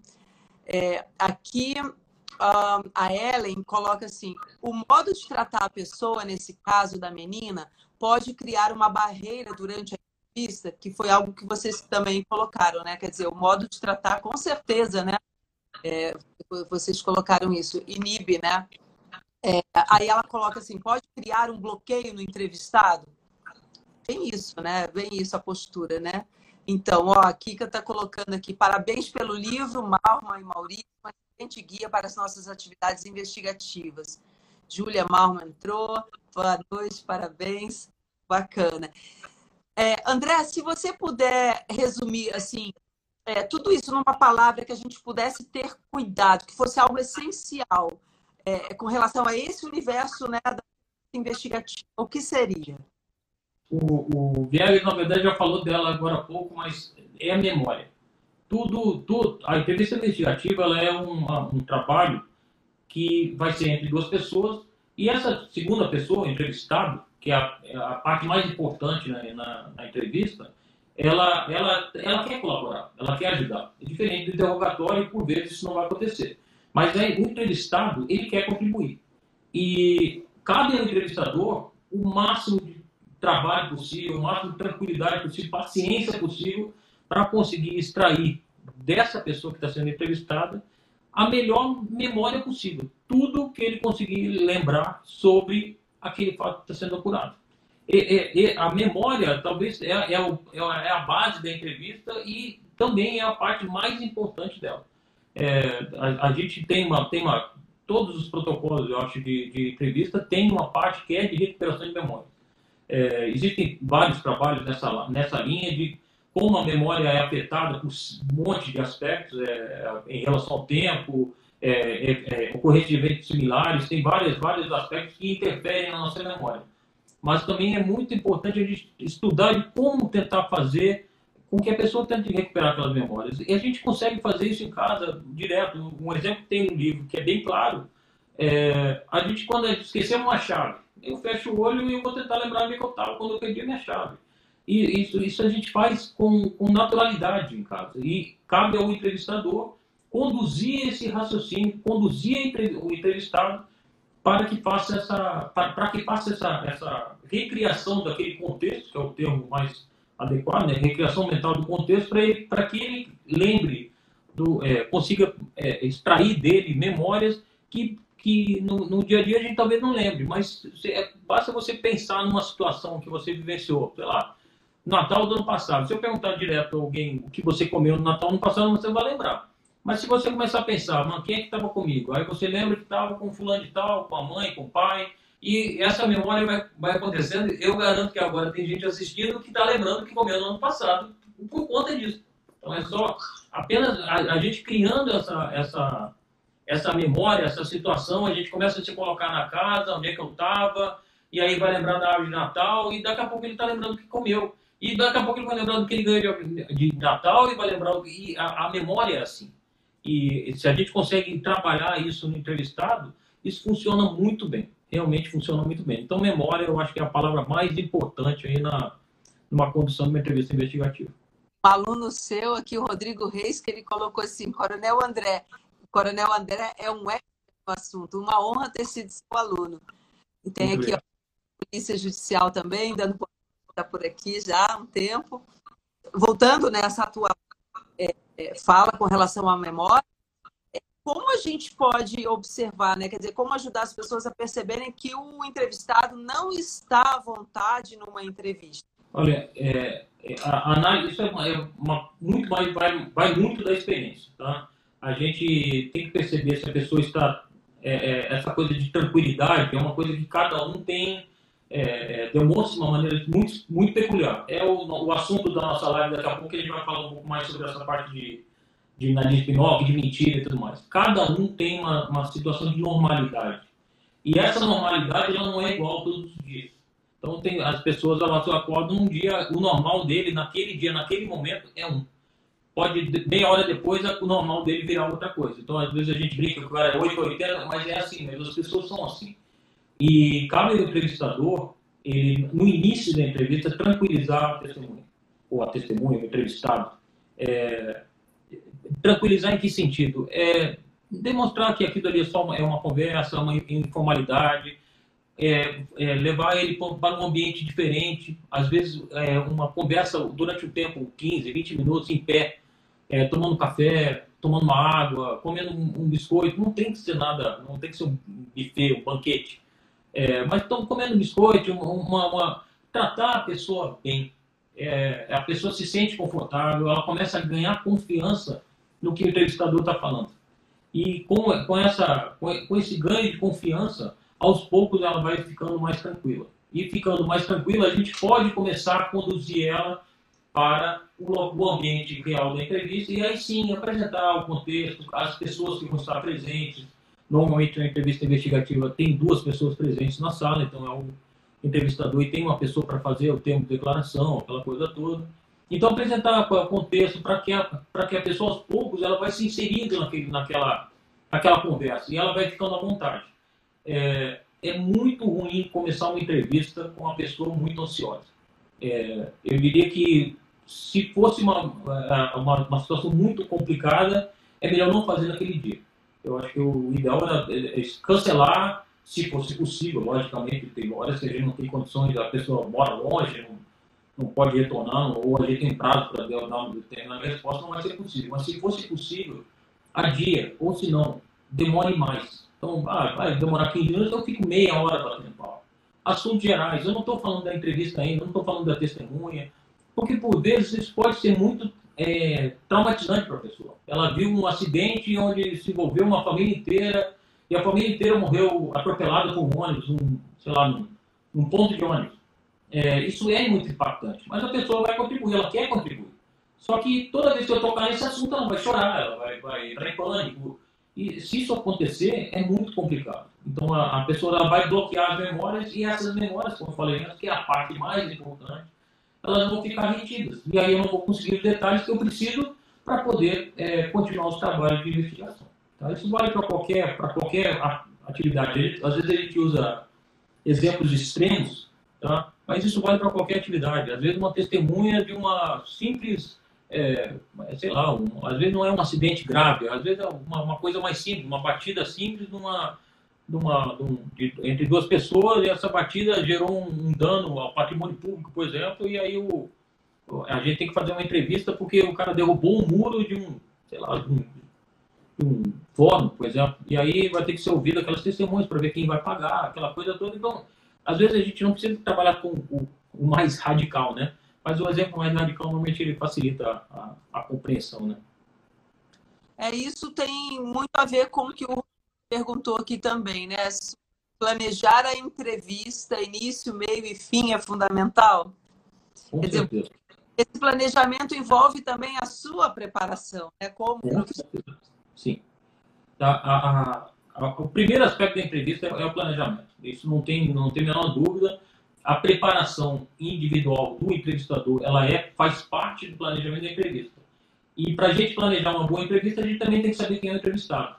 É, aqui a Ellen coloca assim: o modo de tratar a pessoa, nesse caso da menina, pode criar uma barreira durante a entrevista, que foi algo que vocês também colocaram, né? Quer dizer, o modo de tratar, com certeza, né? É, vocês colocaram isso, inibe, né? É, aí ela coloca assim: pode criar um bloqueio no entrevistado? Tem isso, né? Vem isso a postura, né? Então, ó, a Kika está colocando aqui: parabéns pelo livro, Malma e Maurício excelente guia para as nossas atividades investigativas. Júlia Malman entrou. Boa noite, parabéns. Bacana. É, André, se você puder resumir assim, é, tudo isso numa palavra que a gente pudesse ter cuidado, que fosse algo essencial é, com relação a esse universo né, da investigativa, o que seria? O, o Viegas, na verdade, já falou dela agora há pouco, mas é a memória. Tudo, tudo, a entrevista investigativa ela é um, um trabalho que vai ser entre duas pessoas e essa segunda pessoa, entrevistado, que é a, é a parte mais importante né, na, na, entrevista, ela, ela, ela quer colaborar, ela quer ajudar. É diferente do interrogatório por vezes isso não vai acontecer. Mas aí, o entrevistado, ele quer contribuir. E cabe ao entrevistador o máximo de trabalho possível, o máximo de tranquilidade possível, paciência possível, para conseguir extrair dessa pessoa que está sendo entrevistada a melhor memória possível. Tudo que ele conseguir lembrar sobre aquele fato que está sendo apurado. E, e, e a memória, talvez, é, é, o, é, a base da entrevista e também é a parte mais importante dela. É, a, a, gente tem uma, tem uma. Todos os protocolos, eu acho, de, de entrevista tem uma parte que é de recuperação de memória. É, existem vários trabalhos nessa, nessa linha de como a memória é afetada por um monte de aspectos é, em relação ao tempo, é, é, é, ocorrência de eventos similares, tem vários, vários aspectos que interferem na nossa memória. Mas também é muito importante a gente estudar de como tentar fazer com que a pessoa tente recuperar aquelas memórias. E a gente consegue fazer isso em casa direto. Um exemplo tem um livro que é bem claro. É, a gente, quando esquecer uma chave, eu fecho o olho e eu vou tentar lembrar onde eu estava quando eu perdi a minha chave. E isso, isso a gente faz com, com naturalidade em casa. E cabe ao entrevistador conduzir esse raciocínio, conduzir o entrevistado para que faça essa, para, para que faça essa, essa recriação daquele contexto, que é o termo mais adequado, né? recriação mental do contexto, para, que ele lembre, do, é, consiga é, extrair dele memórias que, que no, no, dia a dia a gente talvez não lembre, mas é, basta você pensar numa situação que você vivenciou, sei lá, Natal do ano passado. Se eu perguntar direto a alguém o que você comeu no Natal do ano passado, você vai lembrar. Mas se você começar a pensar, mano, quem é que estava comigo? Aí você lembra que estava com fulano de tal, com a mãe, com o pai, e essa memória vai, vai acontecendo. Eu garanto que agora tem gente assistindo que está lembrando que comeu no ano passado por conta disso. Então é só apenas a, a, gente criando essa, essa, essa memória, essa situação, a gente começa a se colocar na casa, onde é que eu estava, e aí vai lembrar da árvore de Natal, e daqui a pouco ele está lembrando que comeu. E daqui a pouco ele vai lembrar do que ele ganhou de Natal e vai lembrar. E a, a, memória é assim. E se a gente consegue trabalhar isso no entrevistado, isso funciona muito bem. Realmente funciona muito bem. Então, memória eu acho que é a palavra mais importante aí na, numa condução de uma entrevista investigativa. Um aluno seu aqui, o Rodrigo Reis, que ele colocou assim: Coronel André. Coronel André é um épico assunto. Uma honra ter sido seu aluno. E tem muito aqui ó, a Polícia Judicial também, dando está por aqui já há um tempo. Voltando nessa tua é, é, fala com relação à memória, como a gente pode observar, né? quer dizer, como ajudar as pessoas a perceberem que o entrevistado não está à vontade numa entrevista? Olha, é, é a análise, isso é, uma, é uma, muito mais, vai, vai, muito da experiência, tá? A gente tem que perceber se a pessoa está, é, essa coisa de tranquilidade é uma coisa que cada um tem é, é, demonstra de uma maneira muito, muito peculiar. É o, o assunto da nossa live daqui a pouco, que a gente vai falar um pouco mais sobre essa parte de, de nariz pinóquio, de mentira e tudo mais. Cada um tem uma, uma situação de normalidade. E essa normalidade ela não é igual todos os dias. Então tem, as pessoas elas acordam um dia, o normal dele naquele dia, naquele momento é um. Pode, meia hora depois, o normal dele virar outra coisa. Então, às vezes a gente brinca que o cara é 8, 80, mas é assim, mas as pessoas são assim. E cabe ao entrevistador, ele, no início da entrevista, tranquilizar a testemunha, ou a testemunha, o entrevistado. É, tranquilizar em que sentido? É, demonstrar que aquilo ali é só uma, é uma conversa, uma informalidade, é, é, levar ele para um ambiente diferente, às vezes é, uma conversa durante o tempo, 15, 20 minutos em pé, é, tomando café, tomando uma água, comendo um, um, biscoito, não tem que ser nada, não tem que ser um buffet, um banquete. É, mas estão comendo biscoito, uma, uma, tratar a pessoa bem. É, a pessoa se sente confortável, ela começa a ganhar confiança no que o entrevistador está falando. E com, com, essa, com esse ganho de confiança, aos poucos ela vai ficando mais tranquila. E ficando mais tranquila, a gente pode começar a conduzir ela para o, ambiente real da entrevista e aí sim apresentar o contexto, as pessoas que vão estar presentes, Normalmente, na entrevista investigativa, tem duas pessoas presentes na sala, então é um entrevistador e tem uma pessoa para fazer o termo de declaração, aquela coisa toda. Então, apresentar contexto para que, a, que a pessoa, aos poucos, ela vai se inserindo naquele, naquela, naquela conversa e ela vai ficando à vontade. É, é muito ruim começar uma entrevista com uma pessoa muito ansiosa. É, eu diria que se fosse uma, uma, uma, situação muito complicada, é melhor não fazer naquele dia. Eu acho que o ideal era é, é cancelar, se fosse possível, logicamente, tem horas que a gente não tem condições, a pessoa mora longe, não, não pode retornar, ou a gente tem prazo para dar uma determinada resposta, não vai ser possível. Mas se fosse possível, adia, ou se não, demore mais. Então, ah, vai demorar 15 minutos, eu fico meia hora batendo pau. Assuntos gerais, eu não estou falando da entrevista ainda, não estou falando da testemunha, porque por vezes isso pode ser muito é, traumatizante para a pessoa. Ela viu um acidente onde se envolveu uma família inteira e a família inteira morreu atropelada por um ônibus, um, sei lá, num, num ponto de ônibus. É, isso é muito impactante, mas a pessoa vai contribuir, ela quer contribuir. Só que toda vez que eu tocar nesse assunto, ela vai chorar, ela vai, vai entrar em pânico, e se isso acontecer, é muito complicado. Então a, a pessoa vai bloquear as memórias e essas memórias, como eu falei antes, que é a parte mais importante, elas vão ficar retidas. E aí eu não vou conseguir os detalhes que eu preciso para poder é, continuar os trabalhos de investigação. Tá? Isso vale para qualquer, qualquer atividade. Às vezes a gente usa exemplos extremos, tá? Mas isso vale para qualquer atividade. Às vezes uma testemunha de uma simples é, sei lá, um, às vezes não é um acidente grave, às vezes é uma, uma coisa mais simples, uma batida simples numa, numa, num, de, entre duas pessoas e essa batida gerou um, um, dano ao patrimônio público, por exemplo, e aí o, a gente tem que fazer uma entrevista porque o cara derrubou um muro de um, sei lá, de um, de um forno, por exemplo, e aí vai ter que ser ouvido aquelas testemunhas para ver quem vai pagar, aquela coisa toda. Então, às vezes a gente não precisa trabalhar com o, o mais radical, né? Mas o exemplo mais radical normalmente ele facilita a, a compreensão, né? É, isso tem muito a ver com o que o perguntou aqui também, né? Planejar a entrevista, início, meio e fim é fundamental. Com Quer certeza. Dizer, esse planejamento envolve também a sua preparação, né? Como Com certeza. Sim. A, a, a, o primeiro aspecto da entrevista é, é o planejamento. Isso não tem, não tem a menor dúvida a preparação individual do entrevistador, ela é, faz parte do planejamento da entrevista. E para a gente planejar uma boa entrevista, a gente também tem que saber quem é o entrevistado.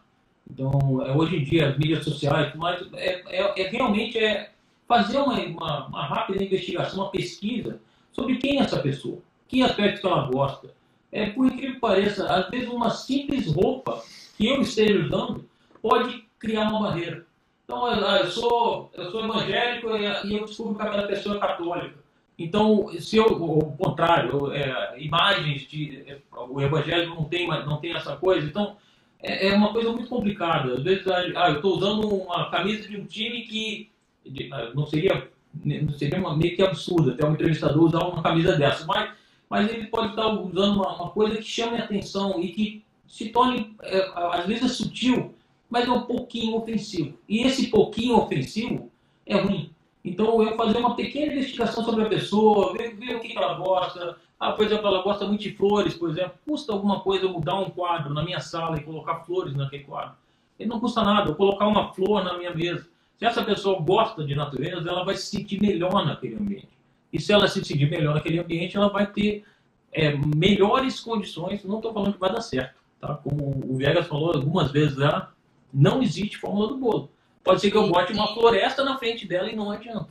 Então, é, hoje em dia, as mídias sociais, mas é, é, é realmente é fazer uma, uma, uma, rápida investigação, uma pesquisa sobre quem é essa pessoa, que aspectos que ela gosta. É, por incrível que pareça, às vezes uma simples roupa que eu esteja usando pode criar uma barreira. Então, eu sou, eu sou evangélico e eu descubro que aquela pessoa é católica. Então, se eu, o contrário, é, imagens de. É, o evangélico não tem, não tem essa coisa, então é, é uma coisa muito complicada. Às vezes, ah, eu estou usando uma camisa de um time que de, ah, não seria, não seria uma, meio que absurdo até um entrevistador usar uma camisa dessa, mas, mas ele pode estar usando uma, uma coisa que chame a atenção e que se torne, é, às vezes, é sutil mas é um pouquinho ofensivo. E esse pouquinho ofensivo é ruim. Então eu fazer uma pequena investigação sobre a pessoa, ver, ver o que ela gosta. Ah, por exemplo, ela gosta muito de flores, por exemplo. Custa alguma coisa eu mudar um quadro na minha sala e colocar flores naquele quadro? Ele não custa nada, eu colocar uma flor na minha mesa. Se essa pessoa gosta de natureza, ela vai se sentir melhor naquele ambiente. E se ela se sentir melhor naquele ambiente, ela vai ter é, melhores condições. Não estou falando que vai dar certo, tá? Como o Viegas falou algumas vezes já, não existe fórmula do bolo. Pode ser que eu bote uma floresta na frente dela e não adianta.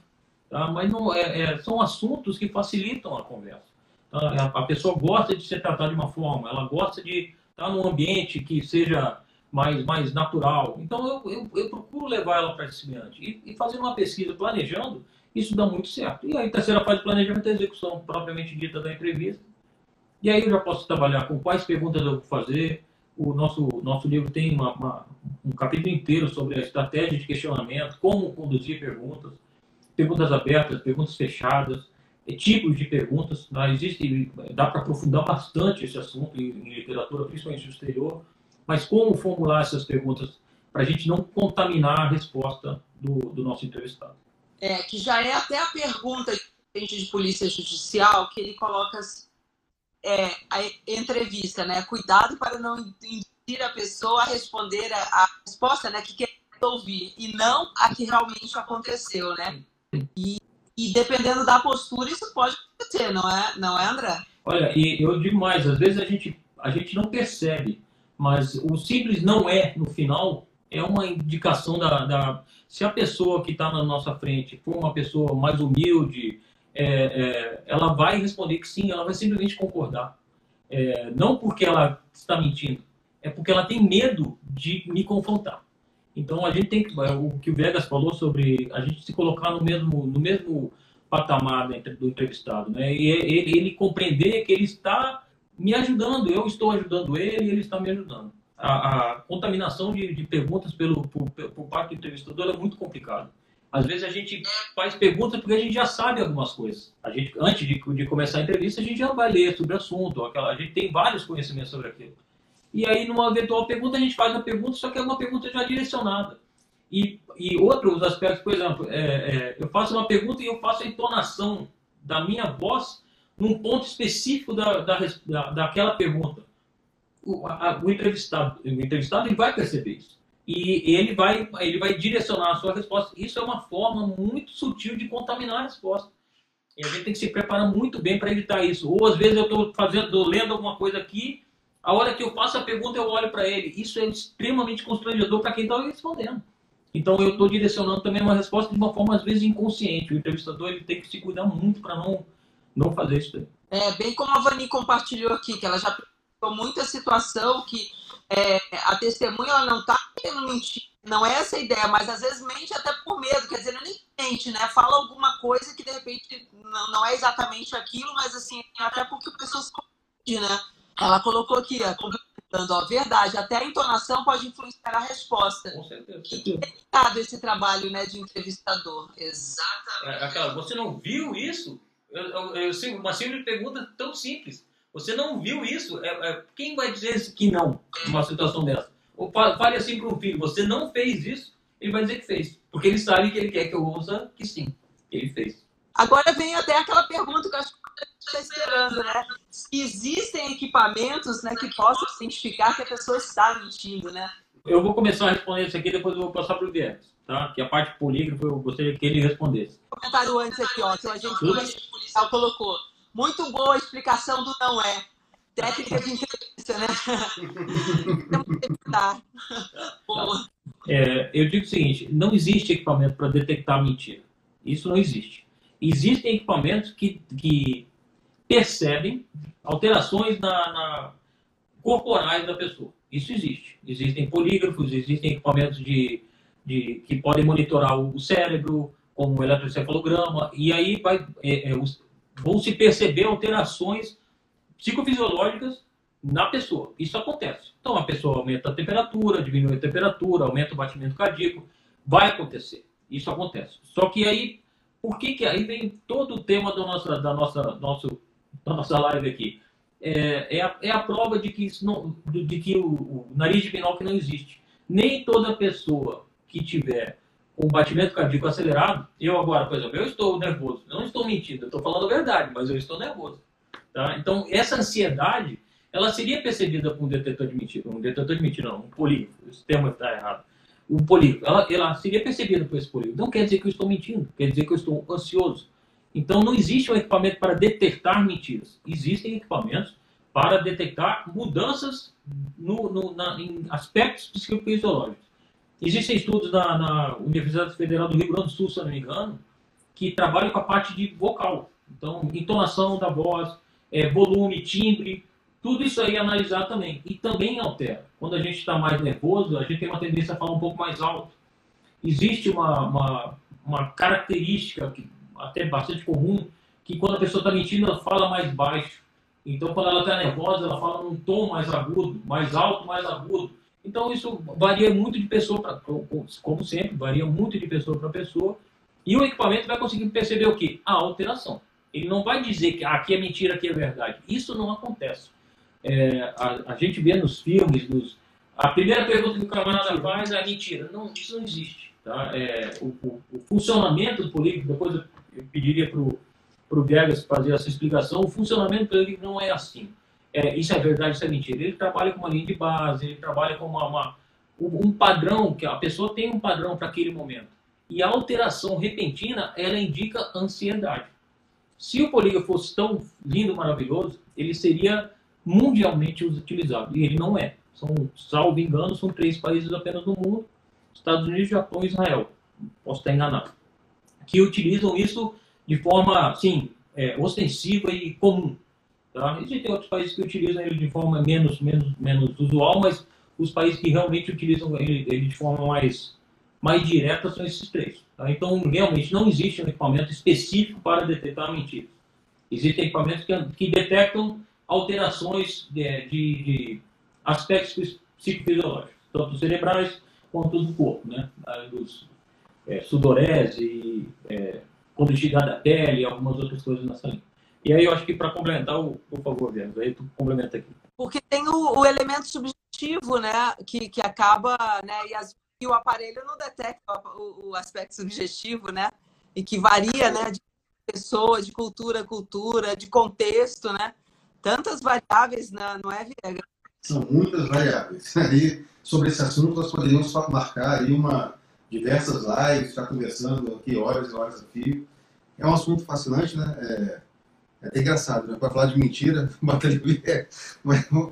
Tá? Mas não, é, é, são assuntos que facilitam a conversa. Tá? A, pessoa gosta de ser tratada de uma forma, ela gosta de estar num ambiente que seja mais, mais natural. Então eu, eu, eu procuro levar ela para esse ambiente. E, e fazer uma pesquisa planejando, isso dá muito certo. E aí, a terceira fase de planejamento é a execução propriamente dita da entrevista. E aí eu já posso trabalhar com quais perguntas eu vou fazer, o nosso, nosso livro tem uma, uma, um capítulo inteiro sobre a estratégia de questionamento, como conduzir perguntas, perguntas abertas, perguntas fechadas, tipos de perguntas. Né? Existe, dá para aprofundar bastante esse assunto em, em, literatura, principalmente no exterior, mas como formular essas perguntas para a gente não contaminar a resposta do, do nosso entrevistado. É, que já é até a pergunta de polícia judicial, que ele coloca é, a entrevista, né? Cuidado para não induzir a pessoa a responder a, a resposta, né? Que quer ouvir e não a que realmente aconteceu, né? E, e, dependendo da postura, isso pode acontecer, não é, não é, André? Olha, e eu digo mais, às vezes a gente, a gente não percebe, mas o simples não é, no final, é uma indicação da, da se a pessoa que está na nossa frente for uma pessoa mais humilde, é, é, ela vai responder que sim, ela vai simplesmente concordar. É, não porque ela está mentindo, é porque ela tem medo de me confrontar. Então a gente tem que, o que o Vegas falou sobre a gente se colocar no mesmo, no mesmo patamar do entrevistado, né? E ele, ele compreender que ele está me ajudando, eu estou ajudando ele ele está me ajudando. A, a contaminação de, de, perguntas pelo, por, por parte do entrevistador é muito complicado. Às vezes a gente faz perguntas porque a gente já sabe algumas coisas. A gente, antes de, de começar a entrevista, a gente já vai ler sobre o assunto. Aquela, a gente tem vários conhecimentos sobre aquilo. E aí, numa eventual pergunta, a gente faz a pergunta, só que é uma pergunta já direcionada. E, e outros aspectos, por exemplo, é, é, eu faço uma pergunta e eu faço a entonação da minha voz num ponto específico da, da, da daquela pergunta. O, a, o, entrevistado, o entrevistado ele vai perceber isso. E ele vai, ele vai direcionar a sua resposta. Isso é uma forma muito sutil de contaminar a resposta. E a gente tem que se preparar muito bem para evitar isso. Ou às vezes eu estou fazendo, lendo alguma coisa aqui a hora que eu faço a pergunta, eu olho para ele. Isso é extremamente constrangedor para quem está respondendo. Então, eu estou direcionando também uma resposta de uma forma, às vezes, inconsciente. O entrevistador ele tem que se cuidar muito para não, não fazer isso daí. É, bem como a Vani compartilhou aqui, que ela já muita situação que é, a testemunha ela não está querendo mentir, não é essa a ideia, mas às vezes mente até por medo, quer dizer, não é nem mente, né? Fala alguma coisa que de repente não, não é exatamente aquilo, mas assim, até porque a pessoa se confunde, né? Ela colocou aqui, complementando, ó, verdade, até a entonação pode influenciar a resposta. Com certeza. E é esse trabalho né, de entrevistador. Exatamente. É, aquela, você não viu isso? Eu, eu, eu, uma simples pergunta tão simples. Você não viu isso? É, é, quem vai dizer que não numa situação dessa? Ou fale assim para um filho, você não fez isso, ele vai dizer que fez. Porque ele sabe que ele quer que eu ouça que sim, que ele fez. Agora vem até aquela pergunta que eu acho está esperando, né? Existem equipamentos né, que possam identificar que a pessoa está mentindo, né? Eu vou começar a responder isso aqui, depois eu vou passar para o Viegas, tá? Que a parte polígrafo eu gostaria que ele respondesse. Comentário antes aqui, ó, que o agente policial colocou. Muito boa a explicação do não é. Técnica de entrevista, né? tá. É, eu digo o seguinte: não existe equipamento para detectar mentira. Isso não existe. Existem equipamentos que, que percebem alterações na, na, corporais da pessoa. Isso existe. Existem polígrafos, existem equipamentos de, de, que podem monitorar o cérebro, como o eletroencefalograma, e aí vai, é, é, os, vão se perceber alterações psicofisiológicas na pessoa. Isso acontece. Então a pessoa aumenta a temperatura, diminui a temperatura, aumenta o batimento cardíaco. Vai acontecer. Isso acontece. Só que aí, por que, que aí vem todo o tema do nossa, da nossa, nosso da nossa live aqui, é, é, a, é a prova de que, isso não, de que o, o nariz de Pinóquio não existe. Nem toda pessoa que tiver um batimento cardíaco acelerado, eu agora, por exemplo, eu estou nervoso, eu não estou mentindo, eu estou falando a verdade, mas eu estou nervoso. Tá? Então, essa ansiedade, ela seria percebida por um detetor de mentira, um detetor de mentira, não, um polígrafo, esse termo está errado. Um polígrafo, ela, ela seria percebida por esse polígrafo. Não quer dizer que eu estou mentindo, quer dizer que eu estou ansioso. Então, não existe um equipamento para detectar mentiras. Existem equipamentos para detectar mudanças no, no, na, em aspectos psicofisiológicos. Existem estudos na, na, Universidade Federal do Rio Grande do Sul, se não me engano, que trabalham com a parte de vocal. Então, entonação da voz, é, volume, timbre, tudo isso aí analisar também. E também altera. Quando a gente está mais nervoso, a gente tem uma tendência a falar um pouco mais alto. Existe uma, uma, uma característica que até bastante comum, que quando a pessoa está mentindo, ela fala mais baixo. Então, quando ela está nervosa, ela fala num tom mais agudo, mais alto, mais agudo. Então, isso varia muito de pessoa para, como sempre, varia muito de pessoa para pessoa. E o equipamento vai conseguir perceber o quê? A alteração. Ele não vai dizer que aqui é mentira, aqui é verdade. Isso não acontece. É, a, a, gente vê nos filmes, nos, a primeira pergunta que o camarada faz é mentira. Não, isso não existe. Tá? É, o, o, o, funcionamento do polígrafo, depois eu pediria para o Viegas fazer essa explicação. O funcionamento dele não é assim. É, isso é verdade, isso é mentira. Ele trabalha com uma linha de base, ele trabalha com uma, uma um padrão, que a pessoa tem um padrão para aquele momento. E a alteração repentina, ela indica ansiedade. Se o polígrafo fosse tão lindo, maravilhoso, ele seria mundialmente utilizado. E ele não é. São, salvo engano, são três países apenas no mundo: Estados Unidos, Japão e Israel. Posso estar enganado. Que utilizam isso de forma, assim, é, ostensiva e comum. Tá? Existem outros países que utilizam ele de forma menos, menos, menos usual, mas os países que realmente utilizam ele, ele de forma mais, mais direta são esses três. Tá? Então, realmente, não existe um equipamento específico para detectar mentiras. Existem equipamentos que, que detectam alterações de, de, de aspectos psicofisiológicos, tanto cerebrais quanto do corpo, né? Dos, é, sudorese, é, condutividade da pele e algumas outras coisas nessa linha. E aí eu acho que para complementar, por favor, Vênus, aí tu complementa aqui. Porque tem o, o, elemento subjetivo, né, que, que acaba, né, e, as, e o aparelho não detecta o, o, aspecto subjetivo, né, e que varia, né, de pessoa, de cultura a cultura, de contexto, né, tantas variáveis, né, não é, Viegas? São muitas variáveis. Aí, sobre esse assunto, nós poderíamos só marcar aí uma, diversas lives, ficar conversando aqui horas e horas a fio. É um assunto fascinante, né? É é até engraçado, né? Para falar de mentira, é,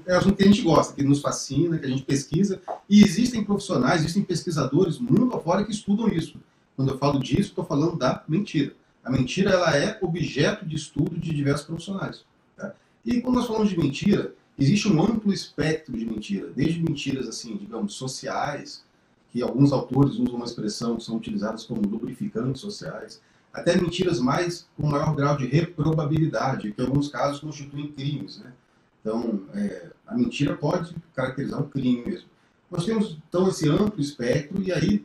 é um assunto que a gente gosta, que nos fascina, que a gente pesquisa. E existem profissionais, existem pesquisadores mundo afora que estudam isso. Quando eu falo disso, estou falando da mentira. A mentira ela é objeto de estudo de diversos profissionais. Tá? E quando nós falamos de mentira, existe um amplo espectro de mentira, desde mentiras assim, digamos, sociais, que alguns autores usam uma expressão que são utilizadas como lubrificantes sociais, até mentiras mais com maior grau de reprobabilidade, que em alguns casos constituem crimes. Né? Então, é, a mentira pode caracterizar um crime mesmo. Nós temos, então, esse amplo espectro e aí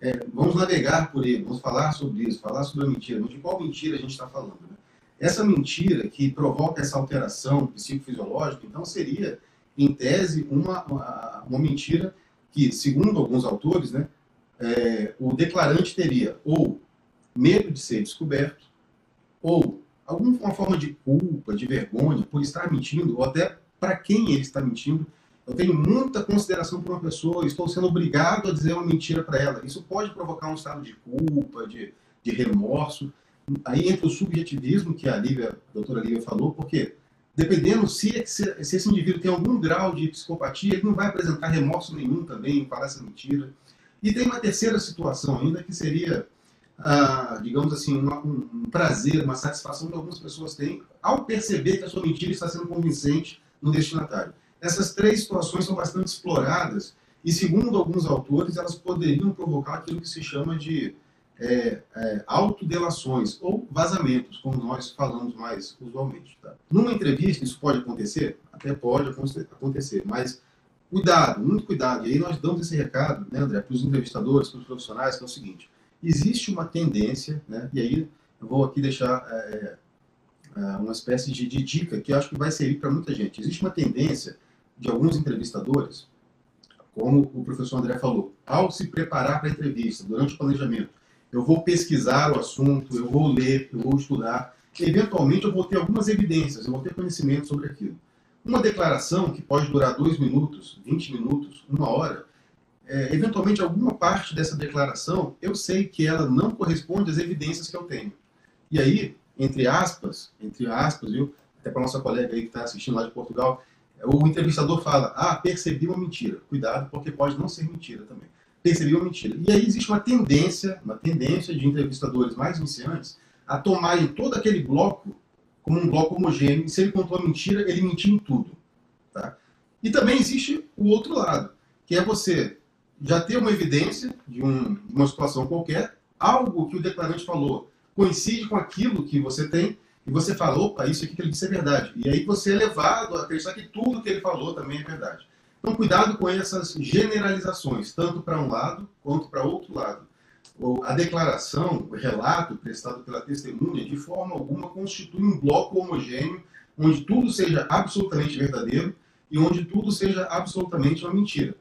é, vamos navegar por ele, vamos falar sobre isso, falar sobre a mentira. Mas de qual mentira a gente está falando? Né? Essa mentira que provoca essa alteração psicofisiológica, então, seria, em tese, uma, uma, uma mentira que, segundo alguns autores, né, é, o declarante teria ou medo de ser descoberto, ou alguma forma de culpa, de vergonha por estar mentindo, ou até para quem ele está mentindo. Eu tenho muita consideração por uma pessoa, estou sendo obrigado a dizer uma mentira para ela. Isso pode provocar um estado de culpa, de, de remorso. Aí entra o subjetivismo que a, Lívia, a doutora Lívia falou, porque dependendo se, se, se esse indivíduo tem algum grau de psicopatia, ele não vai apresentar remorso nenhum também falar essa mentira. E tem uma terceira situação ainda, que seria ah, digamos assim, uma, um, um, prazer, uma satisfação que algumas pessoas têm ao perceber que a sua mentira está sendo convincente no destinatário. Essas três situações são bastante exploradas e, segundo alguns autores, elas poderiam provocar aquilo que se chama de é, é, autodelações ou vazamentos, como nós falamos mais usualmente. Tá? Numa entrevista, isso pode acontecer? Até pode acontecer, mas cuidado, muito cuidado. E aí nós damos esse recado, né, André, para os entrevistadores, para os profissionais, que é o seguinte: existe uma tendência, né, e aí eu vou aqui deixar é, é, uma espécie de, de, dica que eu acho que vai servir para muita gente. Existe uma tendência de alguns entrevistadores, como o professor André falou, ao se preparar para a entrevista, durante o planejamento, eu vou pesquisar o assunto, eu vou ler, eu vou estudar, eventualmente eu vou ter algumas evidências, eu vou ter conhecimento sobre aquilo. Uma declaração que pode durar dois minutos, 20 minutos, uma hora, é, eventualmente alguma parte dessa declaração eu sei que ela não corresponde às evidências que eu tenho. E aí, entre aspas, entre aspas, viu? Até para nossa colega aí que está assistindo lá de Portugal, o entrevistador fala: Ah, percebi uma mentira. Cuidado, porque pode não ser mentira também. Percebi uma mentira. E aí existe uma tendência, uma tendência de entrevistadores mais iniciantes a tomarem todo aquele bloco como um bloco homogêneo. E se ele contou uma mentira, ele mentiu em tudo. Tá? E também existe o outro lado, que é você já ter uma evidência de, um, uma situação qualquer, algo que o declarante falou coincide com aquilo que você tem, e você fala, opa, isso aqui que ele disse é verdade. E aí você é levado a acreditar que tudo que ele falou também é verdade. Então, cuidado com essas generalizações, tanto para um lado quanto para outro lado. A declaração, o relato prestado pela testemunha, de forma alguma constitui um bloco homogêneo, onde tudo seja absolutamente verdadeiro e onde tudo seja absolutamente uma mentira.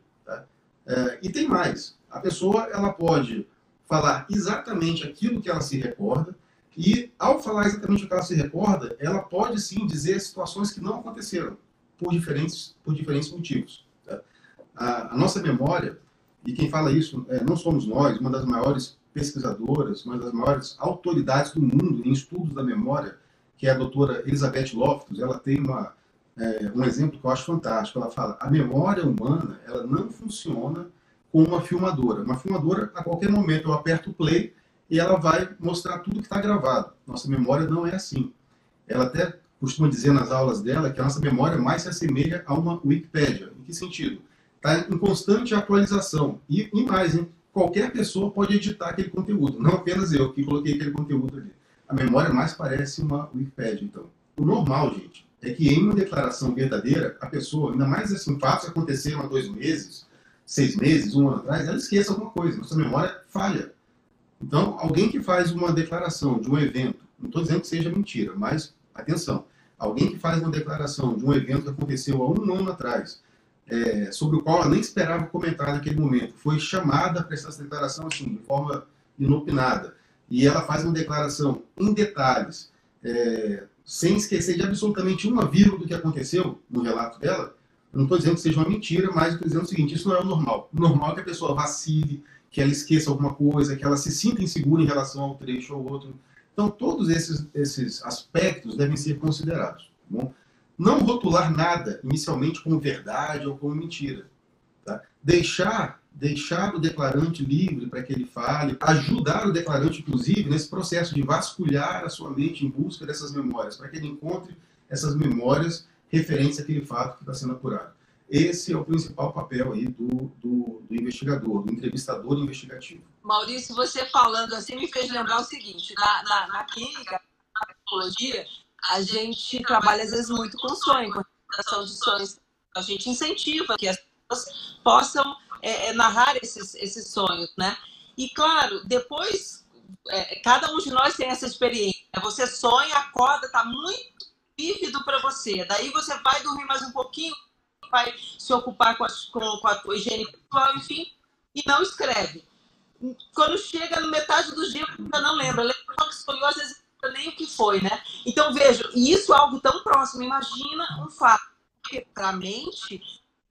É, e tem mais. A pessoa ela pode falar exatamente aquilo que ela se recorda e, ao falar exatamente o que ela se recorda, ela pode sim dizer situações que não aconteceram por diferentes, por diferentes motivos. Tá? A, a, nossa memória, e quem fala isso é, não somos nós, uma das maiores pesquisadoras, uma das maiores autoridades do mundo em estudos da memória, que é a doutora Elizabeth Loftus, ela tem uma, é, um exemplo que eu acho fantástico. Ela fala: a memória humana ela não funciona com uma filmadora. Uma filmadora, a qualquer momento, eu aperto o play e ela vai mostrar tudo que está gravado. Nossa memória não é assim. Ela até costuma dizer nas aulas dela que a nossa memória mais se assemelha a uma Wikipédia. Em que sentido? Está em constante atualização. E, e mais, hein? qualquer pessoa pode editar aquele conteúdo, não apenas eu que coloquei aquele conteúdo ali. A memória mais parece uma Wikipédia, então. O normal, gente, é que em uma declaração verdadeira, a pessoa, ainda mais assim, fatos que aconteceram há dois meses, seis meses, um ano atrás, ela esqueça alguma coisa, nossa memória falha. Então, alguém que faz uma declaração de um evento, não estou dizendo que seja mentira, mas atenção, alguém que faz uma declaração de um evento que aconteceu há um ano atrás, é, sobre o qual ela nem esperava comentar naquele momento, foi chamada a prestar essa declaração assim, de forma inopinada, e ela faz uma declaração em detalhes, é, sem esquecer de absolutamente uma vírgula do que aconteceu no relato dela, não estou dizendo que seja uma mentira, mas estou dizendo o seguinte: isso não é o normal. O normal é que a pessoa vacile, que ela esqueça alguma coisa, que ela se sinta insegura em relação ao trecho ou outro. Então, todos esses, esses aspectos devem ser considerados. Tá bom? Não rotular nada inicialmente como verdade ou como mentira. Tá? Deixar, deixar o declarante livre para que ele fale, ajudar o declarante, inclusive, nesse processo de vasculhar a sua mente em busca dessas memórias, para que ele encontre essas memórias referentes àquele fato que está sendo apurado. Esse é o principal papel aí do, do, do, investigador, do entrevistador investigativo. Maurício, você falando assim me fez lembrar o seguinte: na, na, na clínica, na psicologia, a gente trabalha às vezes muito com sonho, com realização de sonhos. A gente incentiva que as pessoas possam é, é, narrar esses, esses sonhos, né? E claro, depois, é, cada um de nós tem essa experiência. Você sonha, acorda, está muito vívido para você. Daí você vai dormir mais um pouquinho, vai se ocupar com a, com, com a higiene pessoal, enfim, e não escreve. Quando chega no metade do dia, você não lembra. Lembra que sonhou, às vezes nem o que foi, né? Então, vejo, e isso é algo tão próximo. Imagina um fato que, para a mente,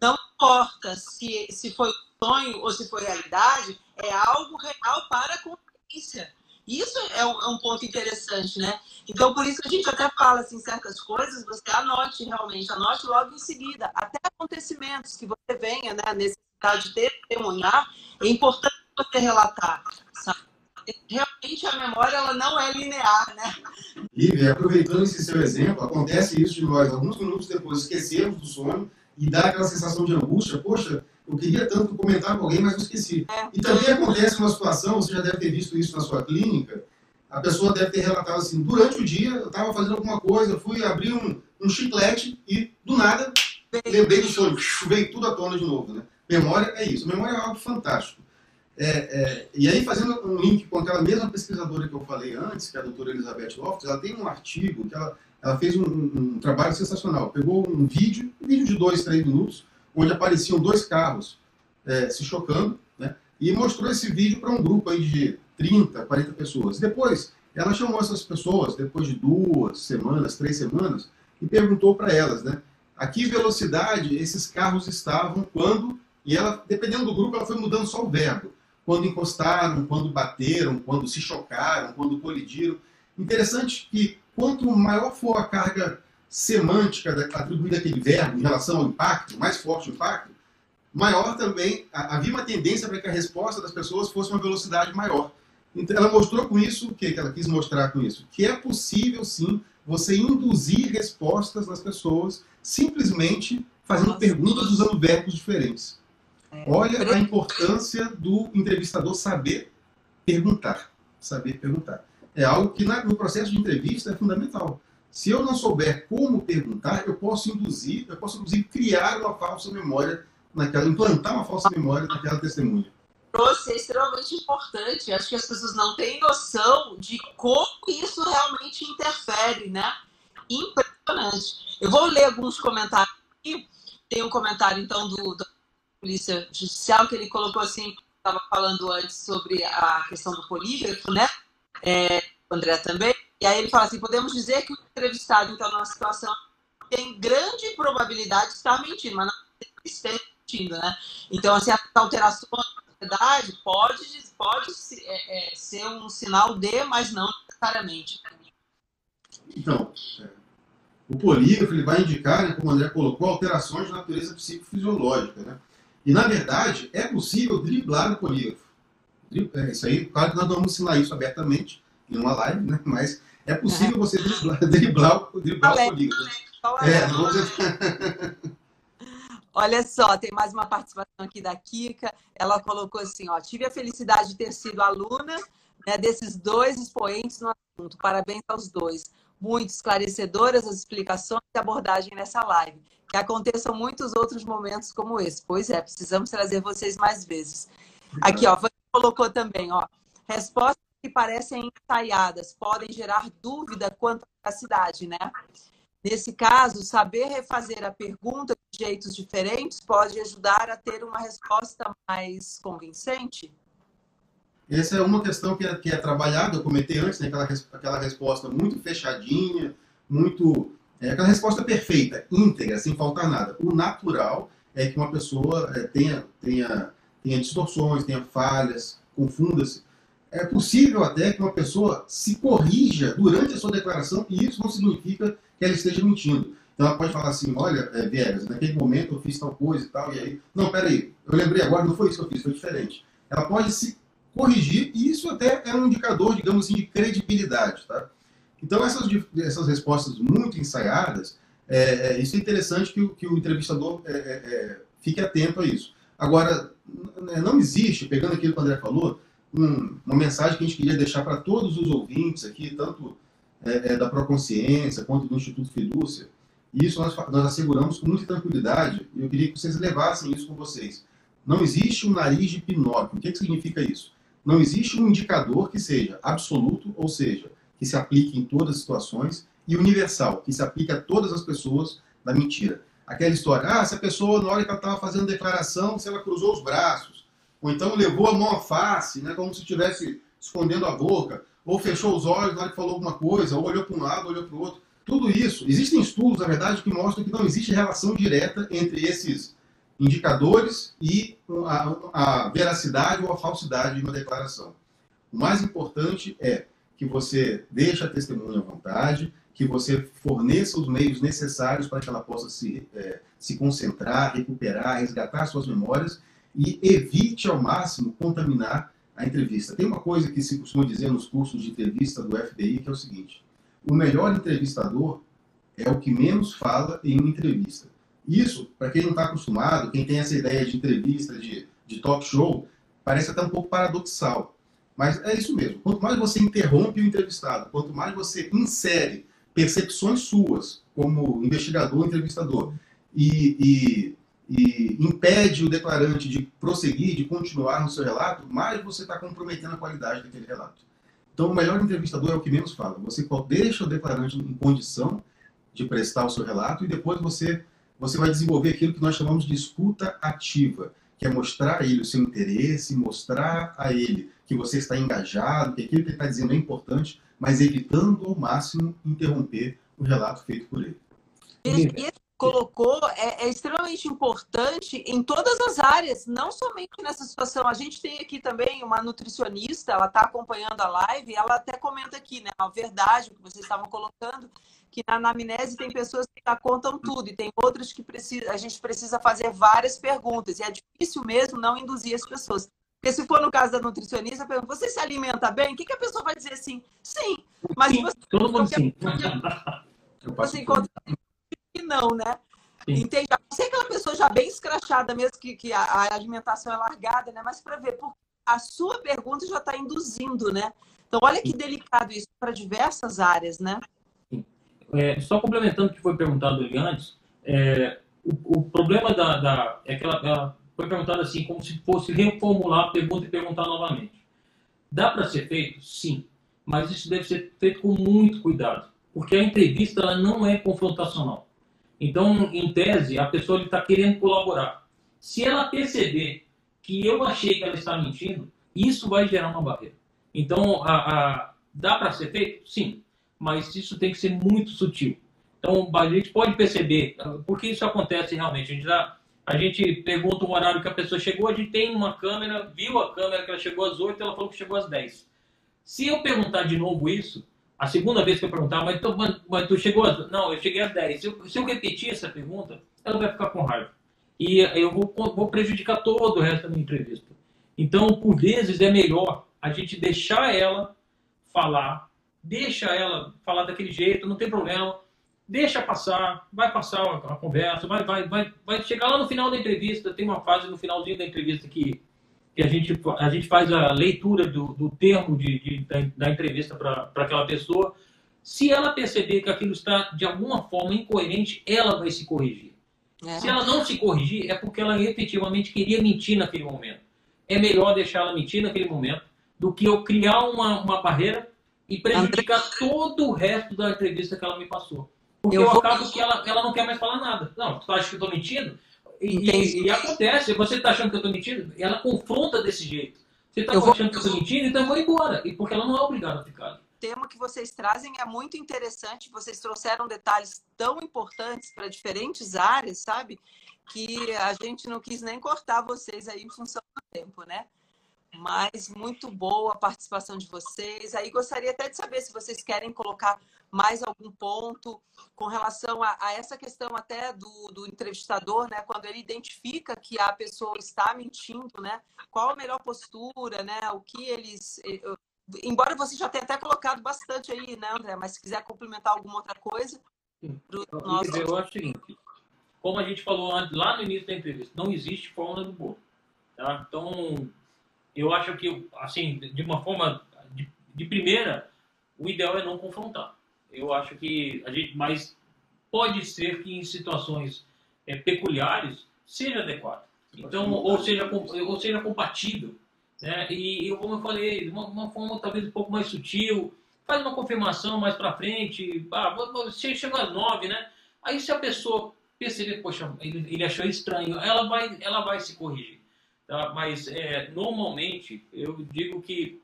não importa se, se foi sonho ou se foi realidade, é algo real para a consciência. Isso é um, é um, ponto interessante, né? Então, por isso que a gente até fala assim, certas coisas, você anote realmente, anote logo em seguida. Até acontecimentos que você venha, né, necessidade de testemunhar, é importante você relatar, sabe? Realmente a memória ela não é linear, né? Lívia, aproveitando esse seu exemplo, acontece isso de nós, alguns minutos depois esquecemos do sonho e dá aquela sensação de angústia, poxa, eu queria tanto comentar com alguém, mas eu esqueci. É. E também acontece uma situação, você já deve ter visto isso na sua clínica, a pessoa deve ter relatado assim, durante o dia eu estava fazendo alguma coisa, fui abrir um, um chiclete e, do nada, lembrei do sonho, veio tudo à tona de novo. Né? Memória é isso, memória é algo fantástico. É, é, e aí, fazendo um link com aquela mesma pesquisadora que eu falei antes, que é a doutora Elizabeth Loftus, ela tem um artigo que ela, ela fez um, um, trabalho sensacional. Pegou um vídeo, um vídeo de dois, três minutos, onde apareciam dois carros é, se chocando, né? E mostrou esse vídeo para um grupo aí de 30, 40 pessoas. Depois, ela chamou essas pessoas, depois de duas semanas, três semanas, e perguntou para elas, né? A que velocidade esses carros estavam quando... E ela, dependendo do grupo, ela foi mudando só o verbo. Quando encostaram, quando bateram, quando se chocaram, quando colidiram. Interessante que quanto maior for a carga semântica atribuída àquele verbo em relação ao impacto, mais forte o impacto, maior também, havia uma tendência para que a resposta das pessoas fosse uma velocidade maior. Então, ela mostrou com isso, o que ela quis mostrar com isso? Que é possível, sim, você induzir respostas nas pessoas simplesmente fazendo Nossa. perguntas usando verbos diferentes. É. Olha a importância do entrevistador saber perguntar. Saber perguntar. É algo que no processo de entrevista é fundamental. Se eu não souber como perguntar, eu posso induzir, eu posso inclusive criar uma falsa memória naquela, implantar uma falsa memória naquela testemunha. Trouxe é extremamente importante. Acho que as pessoas não têm noção de como isso realmente interfere, né? Impressionante. Eu vou ler alguns comentários aqui. Tem um comentário, então, do, do Polícia Judicial, que ele colocou assim, estava falando antes sobre a questão do polígrafo, né? É, o André também. E aí ele fala assim: podemos dizer que o entrevistado, então, numa situação tem grande probabilidade de estar mentindo, mas não esteja mentindo, né? Então, assim, as alterações da sociedade pode, pode é, é, ser um sinal de, mas não necessariamente. Então, é, o polígrafo ele vai indicar, né, como o André colocou, alterações de natureza psicofisiológica. Né? E, na verdade, é possível driblar o polígrafo. É, isso aí, claro que nós vamos ensinar isso abertamente em uma live, né? mas é possível é. você driblar, driblar, driblar o polígrafo. É, vamos... Olha só, tem mais uma participação aqui da Kika. Ela colocou assim: ó, tive a felicidade de ter sido aluna né, desses dois expoentes no assunto. Parabéns aos dois. Muito esclarecedoras as explicações e abordagem nessa live. Que aconteçam muitos outros momentos como esse. Pois é, precisamos trazer vocês mais vezes. Aqui, ó, colocou também, ó, respostas que parecem ensaiadas podem gerar dúvida quanto à cidade, né? Nesse caso, saber refazer a pergunta de jeitos diferentes pode ajudar a ter uma resposta mais convincente? Essa é uma questão que é, que é trabalhada, eu comentei antes, né, aquela, aquela resposta muito fechadinha, muito. É, aquela resposta perfeita, íntegra, sem faltar nada. O natural é que uma pessoa é, tenha, tenha, tenha distorções, tenha falhas, confunda-se. É possível até que uma pessoa se corrija durante a sua declaração, e isso não significa que ela esteja mentindo. Então ela pode falar assim, olha, é, Viegas, naquele momento eu fiz tal coisa e tal, e aí, não, peraí, eu lembrei agora, não foi isso que eu fiz, foi diferente. Ela pode se corrigir, e isso até é um indicador, digamos assim, de credibilidade, tá? Então essas, essas respostas muito ensaiadas, é, é, isso é interessante que o, que o entrevistador é, é, é fique atento a isso. Agora, não existe, pegando aquilo que o André falou, um, uma mensagem que a gente queria deixar para todos os ouvintes aqui, tanto é, é, da Proconsciência quanto do Instituto Fidúcia. E isso nós, nós asseguramos com muita tranquilidade e eu queria que vocês levassem isso com vocês. Não existe um nariz de Pinóquio. O que, que significa isso? Não existe um indicador que seja absoluto, ou seja, que se aplique em todas as situações, e universal, que se aplique a todas as pessoas da mentira. Aquela história, ah, se a pessoa, na hora que ela estava fazendo declaração, se ela cruzou os braços, ou então levou a mão à face, né, como se estivesse escondendo a boca, ou fechou os olhos na hora que falou alguma coisa, ou olhou para um lado, olhou para o outro. Tudo isso. Existem estudos, na verdade, que mostram que não existe relação direta entre esses indicadores e a, a veracidade ou a falsidade de uma declaração. O mais importante é que você deixe a testemunha à vontade, que você forneça os meios necessários para que ela possa se, é, se concentrar, recuperar, resgatar suas memórias e evite ao máximo contaminar a entrevista. Tem uma coisa que se costuma dizer nos cursos de entrevista do FBI, que é o seguinte: o melhor entrevistador é o que menos fala em uma entrevista. Isso, para quem não está acostumado, quem tem essa ideia de entrevista, de, de talk show, parece até um pouco paradoxal. Mas é isso mesmo. Quanto mais você interrompe o entrevistado, quanto mais você insere percepções suas, como investigador, entrevistador, e, e e impede o declarante de prosseguir, de continuar no seu relato, mais você está comprometendo a qualidade daquele relato. Então, o melhor entrevistador é o que menos fala. Você deixa o declarante em condição de prestar o seu relato e depois você, você vai desenvolver aquilo que nós chamamos de escuta ativa, que é mostrar a ele o seu interesse, mostrar a ele que você está engajado, que aquilo que ele está dizendo é importante, mas evitando ao máximo interromper o relato feito por ele. E, colocou é, é, extremamente importante em todas as áreas, não somente nessa situação. A gente tem aqui também uma nutricionista, ela está acompanhando a live, ela até comenta aqui, né, a verdade que vocês estavam colocando, que na anamnese tem pessoas que já contam tudo e tem outras que precisa, a gente precisa fazer várias perguntas e é difícil mesmo não induzir as pessoas. Porque se for no caso da nutricionista, pergunta, você se alimenta bem? O que, que a pessoa vai dizer assim? Sim, mas sim, você, todo mundo sim. Você encontra que não, né? Entende? Você é aquela pessoa já bem escrachada mesmo, que, que a, a alimentação é largada, né? Mas para ver, porque a sua pergunta já está induzindo, né? Então, olha que delicado isso para diversas áreas, né? É, só complementando o que foi perguntado ali antes, é, o, o, problema da, da é que ela, ela, foi perguntado assim, como se fosse reformular a pergunta e perguntar novamente. Dá para ser feito? Sim, mas isso deve ser feito com muito cuidado, porque a entrevista ela não é confrontacional. Então, em tese, a pessoa está querendo colaborar. Se ela perceber que eu achei que ela está mentindo, isso vai gerar uma barreira. Então, a, a, dá para ser feito? Sim, mas isso tem que ser muito sutil. Então, a gente pode perceber, porque isso acontece realmente. A gente, dá, a gente pergunta o horário que a pessoa chegou, a gente tem uma câmera, viu a câmera que ela chegou às 8, ela falou que chegou às 10. Se eu perguntar de novo isso, A segunda vez que eu perguntar, mas tu, mas tu chegou a... Não, eu cheguei às 10. Se eu, se eu repetir essa pergunta, ela vai ficar com raiva. E eu vou, vou prejudicar todo o resto da minha entrevista. Então, por vezes, é melhor a gente deixar ela falar, deixa ela falar daquele jeito, não tem problema, deixa passar, vai passar a, conversa, vai, vai, vai, vai chegar lá no final da entrevista, tem uma fase no finalzinho da entrevista que, que a, gente, a gente faz a leitura do, do termo de, de da, da, entrevista para aquela pessoa. Se ela perceber que aquilo está de alguma forma incoerente, ela vai se corrigir. É. Se ela não se corrigir, é porque ela efetivamente queria mentir naquele momento é melhor deixar ela mentir naquele momento do que eu criar uma, uma barreira e prejudicar André... todo o resto da entrevista que ela me passou. Porque eu, eu vou... acabo que ela, ela não quer mais falar nada. Não, tu acha que eu estou mentindo? E, e, e, acontece, você está achando que eu estou mentindo? Ela confronta desse jeito. Você está vou... achando que eu estou mentindo, então eu vou embora. E porque ela não é obrigada a ficar O tema que vocês trazem é muito interessante. Vocês trouxeram detalhes tão importantes para diferentes áreas, sabe? que a gente não quis nem cortar vocês aí em função do tempo, né? Mas muito boa a participação de vocês. Aí gostaria até de saber se vocês querem colocar mais algum ponto com relação a, a essa questão até do, do, entrevistador, né? Quando ele identifica que a pessoa está mentindo, né? Qual a melhor postura, né? O que eles. Embora você já tenha até colocado bastante aí, né, André? Mas se quiser complementar alguma outra coisa. Nosso... Eu acho o seguinte: como a gente falou lá no início da entrevista, não existe fórmula do bolo. Tá? Então, eu acho que, assim, de uma forma de, de, primeira, o ideal é não confrontar. Eu acho que a gente, mas pode ser que em situações é, peculiares seja adequado. Então, ou seja, ou seja compatível. Né? E, como eu falei, de uma, uma, forma talvez um pouco mais sutil, faz uma confirmação mais para frente, ah, você chega às nove, né? Aí se a pessoa perceber, poxa, ele, ele achou estranho, ela vai, ela vai se corrigir. Tá? Mas, é, normalmente, eu digo que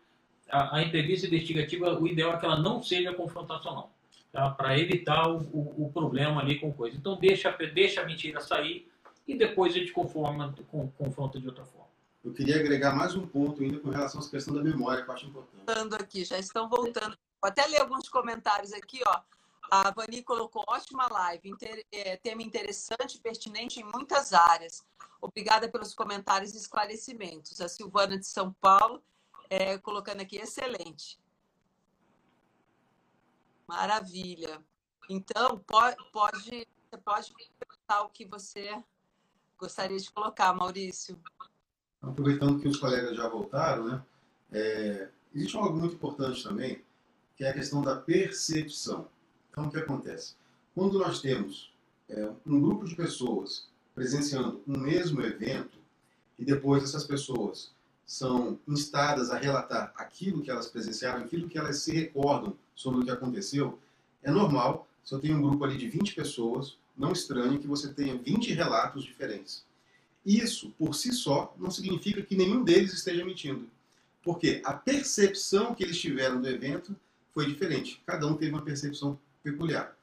a, a, entrevista investigativa, o ideal é que ela não seja confrontacional, tá? para evitar o, o, o, problema ali com coisa. Então, deixa, deixa a mentira sair e depois a gente conforma, com, confronta de outra forma. Eu queria agregar mais um ponto ainda com relação à questão da memória, que eu acho importante. Voltando aqui, já estão voltando. Vou até ler alguns comentários aqui, ó. A Vani colocou ótima live, inter, é, tema interessante e pertinente em muitas áreas. Obrigada pelos comentários e esclarecimentos. A Silvana de São Paulo é, colocando aqui, excelente. Maravilha. Então, pode, pode, pode perguntar o que você gostaria de colocar, Maurício. Aproveitando que os colegas já voltaram, né? É, existe algo muito importante também, que é a questão da percepção. Então, o que acontece? Quando nós temos é, um grupo de pessoas presenciando um mesmo evento e depois essas pessoas são instadas a relatar aquilo que elas presenciaram, aquilo que elas se recordam sobre o que aconteceu, é normal, se eu tenho um grupo ali de 20 pessoas, não estranhe que você tenha 20 relatos diferentes. Isso, por si só, não significa que nenhum deles esteja mentindo. Porque a percepção que eles tiveram do evento foi diferente. Cada um teve uma percepção peculiar.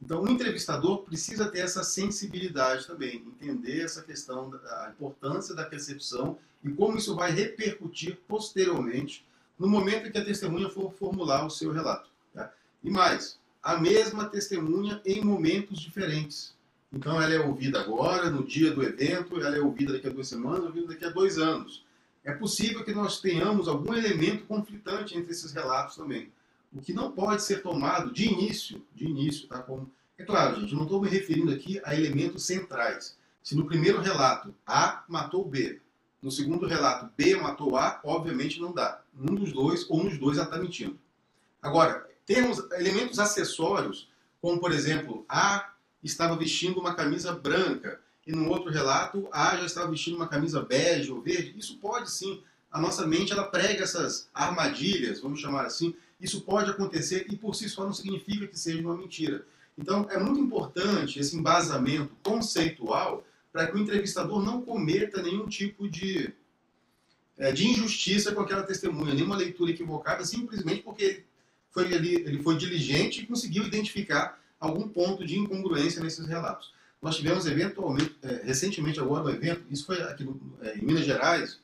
Então, o entrevistador precisa ter essa sensibilidade também, entender essa questão da importância da percepção e como isso vai repercutir posteriormente no momento em que a testemunha for formular o seu relato. Tá? E mais, a mesma testemunha em momentos diferentes. Então, ela é ouvida agora, no dia do evento, ela é ouvida daqui a duas semanas, ouvida daqui a dois anos. É possível que nós tenhamos algum elemento conflitante entre esses relatos também. O que não pode ser tomado de início, de início, tá? Como, é claro, gente, não estou me referindo aqui a elementos centrais. Se no primeiro relato A matou B, no segundo relato B matou A, obviamente não dá. Um dos dois ou um dos dois já está mentindo. Agora, temos elementos acessórios, como por exemplo, A estava vestindo uma camisa branca e no outro relato A já estava vestindo uma camisa bege ou verde. Isso pode sim. A nossa mente ela prega essas armadilhas, vamos chamar assim, isso pode acontecer e por si só não significa que seja uma mentira. Então, é muito importante esse embasamento conceitual para que o entrevistador não cometa nenhum tipo de, é, de injustiça com aquela testemunha, nenhuma leitura equivocada, simplesmente porque ele foi, ali, ele foi diligente e conseguiu identificar algum ponto de incongruência nesses relatos. Nós tivemos eventualmente, é, recentemente agora no evento, isso foi aqui no, é, em Minas Gerais,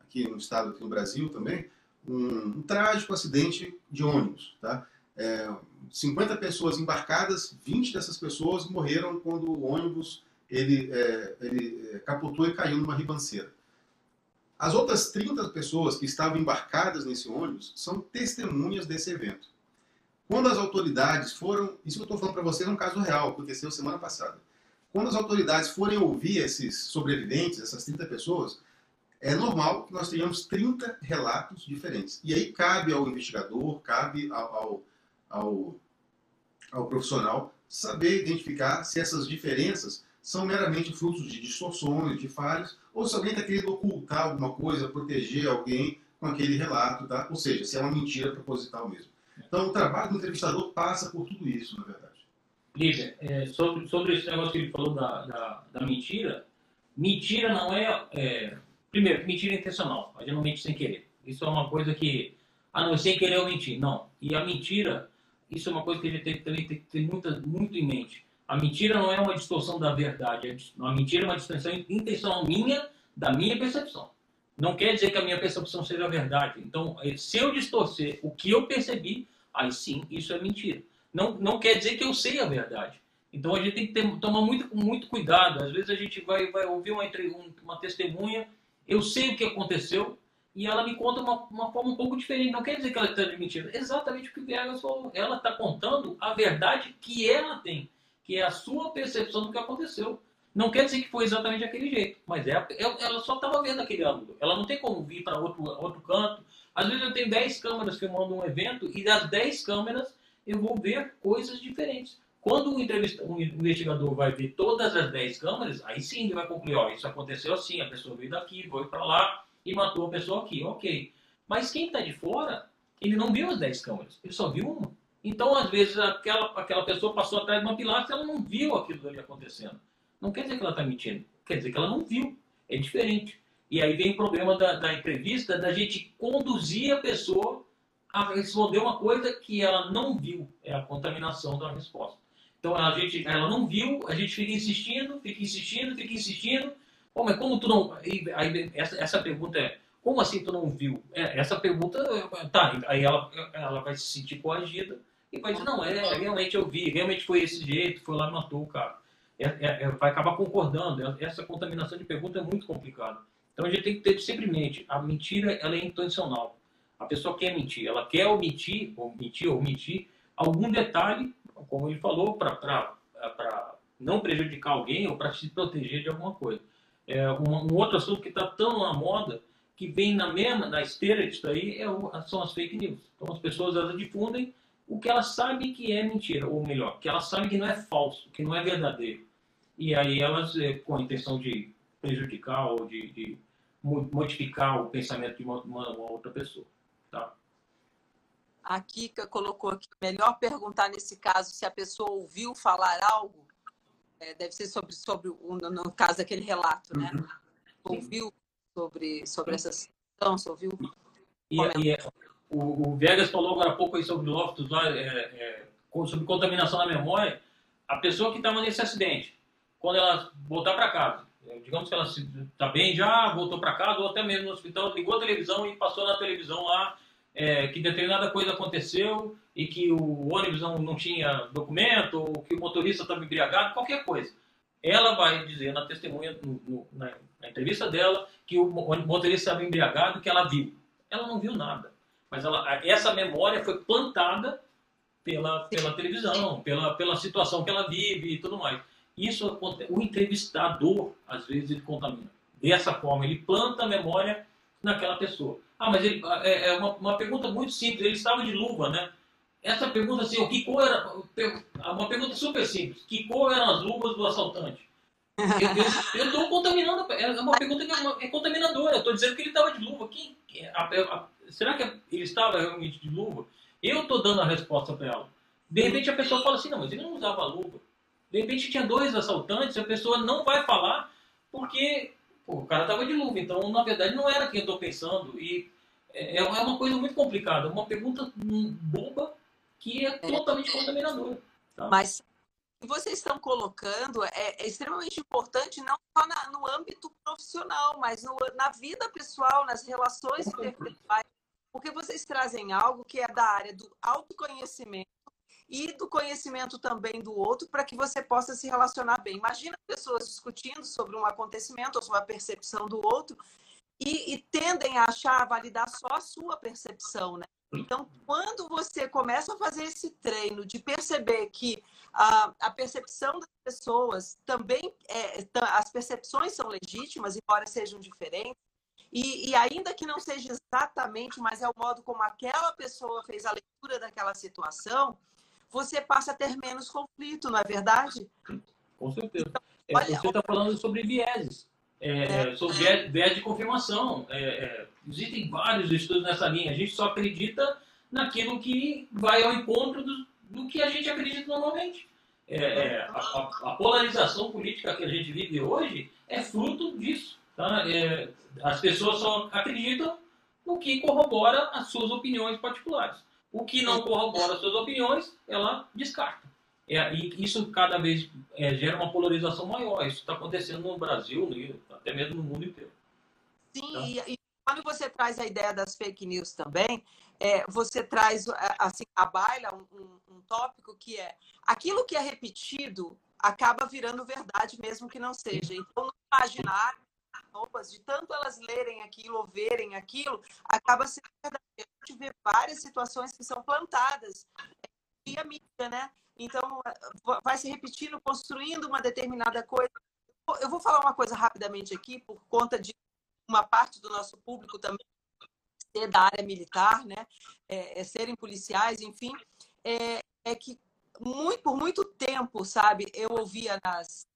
aqui no estado, aqui no Brasil também, um, um trágico acidente de ônibus. Tá? é, 50 pessoas embarcadas, 20 dessas pessoas morreram quando o ônibus ele, é, ele é, capotou e caiu numa ribanceira. As outras 30 pessoas que estavam embarcadas nesse ônibus são testemunhas desse evento. Quando as autoridades foram, isso que eu estou falando para vocês é um caso real, aconteceu semana passada. Quando as autoridades forem ouvir esses sobreviventes, essas 30 pessoas, é normal que nós tenhamos 30 relatos diferentes. E aí cabe ao investigador, cabe ao, ao, ao, ao profissional saber identificar se essas diferenças são meramente frutos de distorções, de falhas, ou se alguém está querendo ocultar alguma coisa, proteger alguém com aquele relato, tá? ou seja, se é uma mentira proposital mesmo. Então, o trabalho do entrevistador passa por tudo isso, na verdade. Lívia, é, sobre, sobre esse negócio que ele falou da, da, da mentira, mentira não é, é, Primeiro, mentira intencional. A gente não mente sem querer. Isso é uma coisa que. Ah, não, sem querer eu mentir. Não. E a mentira, isso é uma coisa que a gente tem, também tem que ter muita, muito em mente. A mentira não é uma distorção da verdade. A mentira é uma distorção intencional minha, da minha percepção. Não quer dizer que a minha percepção seja a verdade. Então, eh, se eu distorcer o que eu percebi, aí sim, isso é mentira. Não, não quer dizer que eu sei a verdade. Então, a gente tem que ter, tomar muito, muito cuidado. Às vezes, a gente vai, vai ouvir uma, uma testemunha, eu sei o que aconteceu, e ela me conta uma, uma forma um pouco diferente. Não quer dizer que ela está mentindo. Exatamente o que o Viegas falou. Ela está contando a verdade que ela tem, que é a sua percepção do que aconteceu. Não quer dizer que foi exatamente aquele jeito, mas é, é ela só estava vendo aquele ângulo. Ela não tem como vir para outro, outro canto. Às vezes eu tenho 10 câmeras filmando um evento e das 10 câmeras eu vou ver coisas diferentes. Quando o, o investigador vai ver todas as 10 câmeras, aí sim ele vai concluir, ó, isso aconteceu assim, a pessoa veio daqui, foi para lá e matou a pessoa aqui, ok. Mas quem está de fora, ele não viu as 10 câmeras, ele só viu uma. Então, às vezes, aquela, aquela pessoa passou atrás de uma pilastra e ela não viu aquilo ali acontecendo. Não quer dizer que ela está mentindo, quer dizer que ela não viu. É diferente. E aí vem o problema da, da entrevista, da gente conduzir a pessoa a responder uma coisa que ela não viu. É a contaminação da resposta. Então a gente, ela não viu, a gente fica insistindo, fica insistindo, fica insistindo. Pô, mas como tu não. Aí, essa, essa pergunta é: como assim tu não viu? É, essa pergunta, tá, aí ela, ela vai se sentir coagida e vai dizer: não, é, realmente eu vi, realmente foi esse jeito, foi lá e matou o cara é, é, é, vai acabar concordando. É, essa contaminação de pergunta é muito complicada. Então a gente tem que ter sempre em mente, a mentira ela é intencional. A pessoa quer mentir, ela quer omitir, ou mentir, ou omitir algum detalhe, como ele falou, para não prejudicar alguém ou para se proteger de alguma coisa. É, um, um outro assunto que está tão na moda, que vem na mesma, na esteira disso aí, é o, são as fake news. Então as pessoas elas difundem o que elas sabem que é mentira, ou melhor, que elas sabem que não é falso, que não é verdadeiro. E aí elas, eh, com a intenção de prejudicar ou de, de modificar o pensamento de uma, uma, outra pessoa. Tá? A Kika colocou aqui, melhor perguntar nesse caso se a pessoa ouviu falar algo, é, deve ser sobre, sobre no, no caso aquele relato, né? Uhum. Ouviu sobre, sobre essa situação, se ouviu... E, e, o, o Vegas falou agora há pouco aí sobre lá, é, é, sobre contaminação da memória. A pessoa que estava nesse acidente, quando ela voltar para casa, é, digamos que ela está bem já, voltou para casa, ou até mesmo no hospital, ligou a televisão e passou na televisão lá é, que determinada coisa aconteceu e que o ônibus não, não tinha documento, ou que o motorista estava embriagado, qualquer coisa. Ela vai dizer na testemunha, no, no, na, na entrevista dela, que o motorista estava embriagado, que ela viu. Ela não viu nada. Mas ela, essa memória foi plantada pela, pela televisão, pela, pela situação que ela vive e tudo mais. Isso o entrevistador às vezes ele contamina. Dessa forma ele planta a memória naquela pessoa. Ah, mas ele, é, é uma, uma, pergunta muito simples. Ele estava de luva, né? Essa pergunta assim, o que cor era? Uma pergunta super simples. Que cor eram as luvas do assaltante? Eu estou contaminando. É uma pergunta que é, uma, é contaminadora. Estou dizendo que ele estava de luva. Quem, a, a, será que ele estava realmente de luva? Eu estou dando a resposta para ela. De repente a pessoa fala assim, não, mas ele não usava luva. De repente tinha dois assaltantes, a pessoa não vai falar porque pô, o cara estava de luva. Então, na verdade, não era quem eu estou pensando. E é, é, uma coisa muito complicada. Uma pergunta boba que é totalmente contaminadora. Tá? Mas que vocês estão colocando é, é extremamente importante, não só na, no âmbito profissional, mas no, na vida pessoal, nas relações interpessoais. Porque vocês trazem algo que é da área do autoconhecimento e do conhecimento também do outro para que você possa se relacionar bem. Imagina pessoas discutindo sobre um acontecimento ou sobre a percepção do outro e, e tendem a achar, validar só a sua percepção, né? Então, quando você começa a fazer esse treino de perceber que a, a percepção das pessoas também, é, as percepções são legítimas, embora sejam diferentes, e, e, ainda que não seja exatamente, mas é o modo como aquela pessoa fez a leitura daquela situação, você passa a ter menos conflito, não é verdade? Com certeza. Então, olha, você está falando sobre vieses. É, é, sobre é. viés de confirmação. É, é, existem vários estudos nessa linha. A gente só acredita naquilo que vai ao encontro do, do que a gente acredita normalmente. É, é, a, a, polarização política que a gente vive hoje é fruto disso. Tá? as pessoas só acreditam no que corrobora as suas opiniões particulares. O que não corrobora as suas opiniões, ela descarta. É, e isso cada vez é, gera uma polarização maior. Isso está acontecendo no Brasil, no, até mesmo no mundo inteiro. Sim, então, e, e, quando você traz a ideia das fake news também, é, você traz é, assim, a baila um, um, tópico que é aquilo que é repetido acaba virando verdade mesmo que não seja. Então, no imaginário, de tanto elas lerem aquilo ou verem aquilo, acaba sendo verdade. A gente vê várias situações que são plantadas e a mídia, né? Então, vai se repetindo, construindo uma determinada coisa. Eu vou falar uma coisa rapidamente aqui, por conta de uma parte do nosso público também ser da área militar, né? É, é serem policiais, enfim. É, é que muito, por muito tempo, sabe, eu ouvia nas,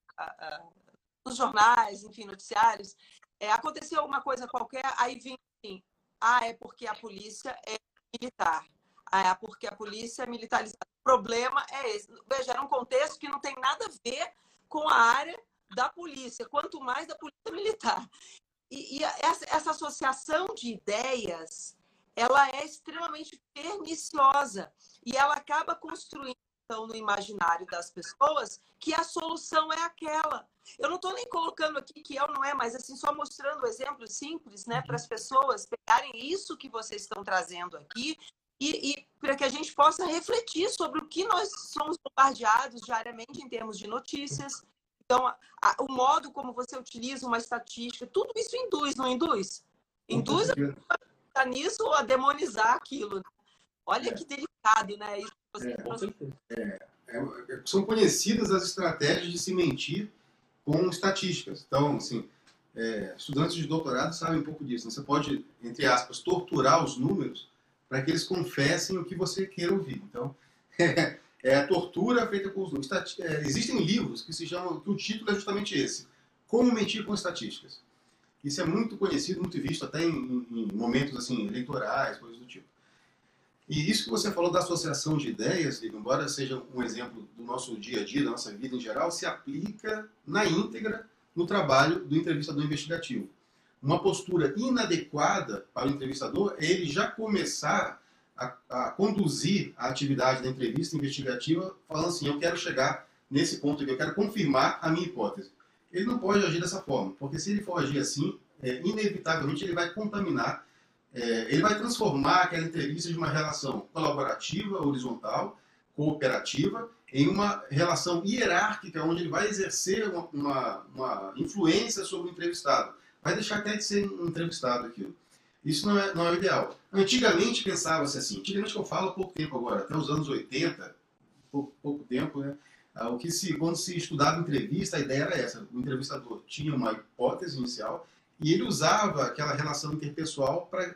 nos jornais, enfim, noticiários, é, aconteceu alguma coisa qualquer, aí vinha assim, ah, é porque a polícia é militar. Ah, é porque a polícia é militarizada problema é esse. Veja, era um contexto que não tem nada a ver com a área da polícia, quanto mais da polícia militar. E, e essa, essa associação de ideias, ela é extremamente perniciosa e ela acaba construindo então, no imaginário das pessoas que a solução é aquela. Eu não estou nem colocando aqui que é ou não é, mas assim, só mostrando exemplos simples, né, para as pessoas pegarem isso que vocês estão trazendo aqui e, e para que a gente possa refletir sobre o que nós somos bombardeados diariamente em termos de notícias. Então, a, a, o modo como você utiliza uma estatística, tudo isso induz, não induz? Induz a nisso ou a demonizar aquilo. Né? Olha é. que delicado, né? Isso é, é, é, são conhecidas as estratégias de se mentir com estatísticas. Então, assim, é, estudantes de doutorado sabem um pouco disso. Né? Você pode, entre aspas, torturar os números para que eles confessem o que você queira ouvir. Então, é, é a tortura feita com os números. É, existem livros que se chamam, que o título é justamente esse: Como mentir com estatísticas. Isso é muito conhecido, muito visto até em, em momentos assim eleitorais, coisas do tipo. E isso que você falou da associação de ideias, embora seja um exemplo do nosso dia a dia, da nossa vida em geral, se aplica na íntegra no trabalho do entrevistador investigativo uma postura inadequada para o entrevistador é ele já começar a, a, conduzir a atividade da entrevista investigativa falando assim, eu quero chegar nesse ponto aqui, eu quero confirmar a minha hipótese. Ele não pode agir dessa forma, porque se ele for agir assim, é, inevitavelmente ele vai contaminar, é, ele vai transformar aquela entrevista de uma relação colaborativa, horizontal, cooperativa, em uma relação hierárquica, onde ele vai exercer uma, uma, uma influência sobre o entrevistado vai deixar até de ser entrevistado aquilo. Isso não é, não é o ideal. Antigamente pensava-se assim, antigamente que eu falo pouco tempo agora, até os anos 80, pouco, pouco tempo, né? Ah, o que se, quando se estudava entrevista, a ideia era essa: o entrevistador tinha uma hipótese inicial e ele usava aquela relação interpessoal para,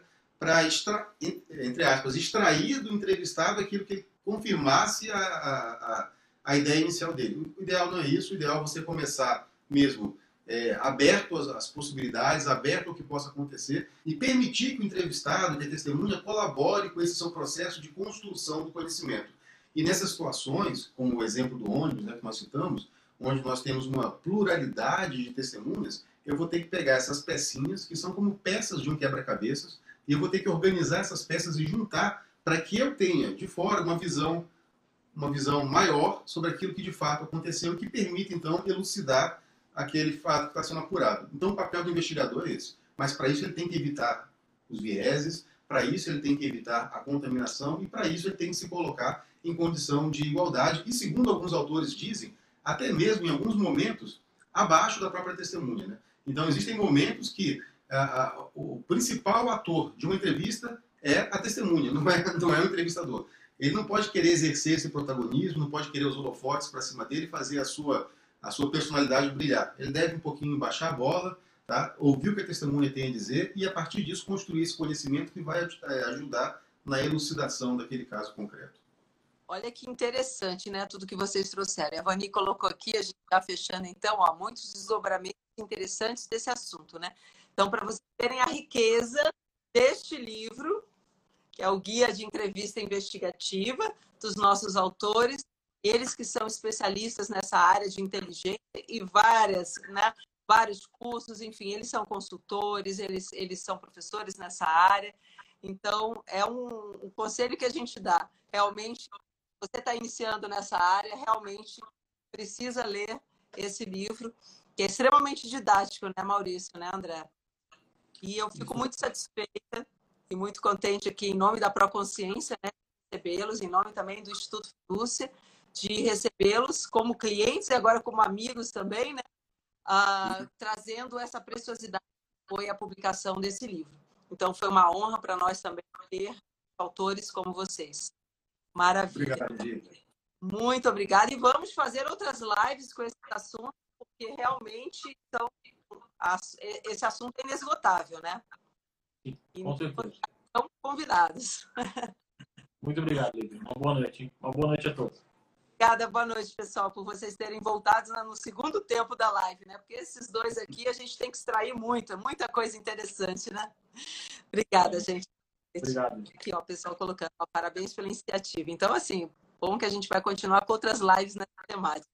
entre aspas, extrair do entrevistado aquilo que confirmasse a, a, a, ideia inicial dele. O ideal não é isso, o ideal é você começar mesmo é, aberto às, às, possibilidades, aberto ao que possa acontecer e permitir que o entrevistado, que a testemunha, colabore com esse seu processo de construção do conhecimento. E nessas situações, como o exemplo do ônibus né, que nós citamos, onde nós temos uma pluralidade de testemunhas, eu vou ter que pegar essas pecinhas, que são como peças de um quebra-cabeças, e eu vou ter que organizar essas peças e juntar para que eu tenha de fora uma visão uma visão maior sobre aquilo que de fato aconteceu, que permite então elucidar aquele fato que está sendo apurado. Então, o papel do investigador é esse. Mas, para isso, ele tem que evitar os vieses, Para isso, ele tem que evitar a contaminação e, para isso, ele tem que se colocar em condição de igualdade e, segundo alguns autores dizem, até mesmo em alguns momentos, abaixo da própria testemunha. Né? Então, existem momentos que o principal ator de uma entrevista é a testemunha, não é, não é o entrevistador. Ele não pode querer exercer esse protagonismo, não pode querer os holofotes para cima dele e fazer a sua, a sua personalidade brilhar. Ele deve um pouquinho baixar a bola, tá? ouvir o que a testemunha tem a dizer e, a partir disso, construir esse conhecimento que vai é, ajudar na elucidação daquele caso concreto. Olha que interessante, né? Tudo que vocês trouxeram. A Vani colocou aqui, a gente está fechando, então, ó, muitos desdobramentos interessantes desse assunto, né? Então, para vocês terem a riqueza deste livro, que é o Guia de Entrevista Investigativa dos nossos autores, eles que são especialistas nessa área de inteligência e várias, né, vários cursos, enfim, eles são consultores, eles, eles são professores nessa área. Então, é um, um conselho que a gente dá. Realmente, você está iniciando nessa área, realmente precisa ler esse livro, que é extremamente didático, né, Maurício, né, André? E eu fico muito satisfeita e muito contente aqui, em nome da Proconsciência, né, recebê-los, em nome também do Instituto Lúcia, de recebê-los como clientes e agora como amigos também, né, ah, trazendo essa preciosidade que foi a publicação desse livro. Então, foi uma honra para nós também ter autores como vocês. Maravilha. Obrigado, Muito obrigada. E vamos fazer outras lives com esse assunto, porque realmente são esse assunto é inesgotável, né? Sim, com certeza. Estão convidados. Muito obrigado, Lívia. Uma boa noite. Uma boa noite a todos. Obrigada, boa noite, pessoal, por vocês terem voltado no segundo tempo da live, né? Porque esses dois aqui a gente tem que extrair muita, muita coisa interessante, né? Obrigada, gente. Obrigado. Aqui, ó, o pessoal colocando, ó, parabéns pela iniciativa. Então, assim, bom que a gente vai continuar com outras lives nessa temática.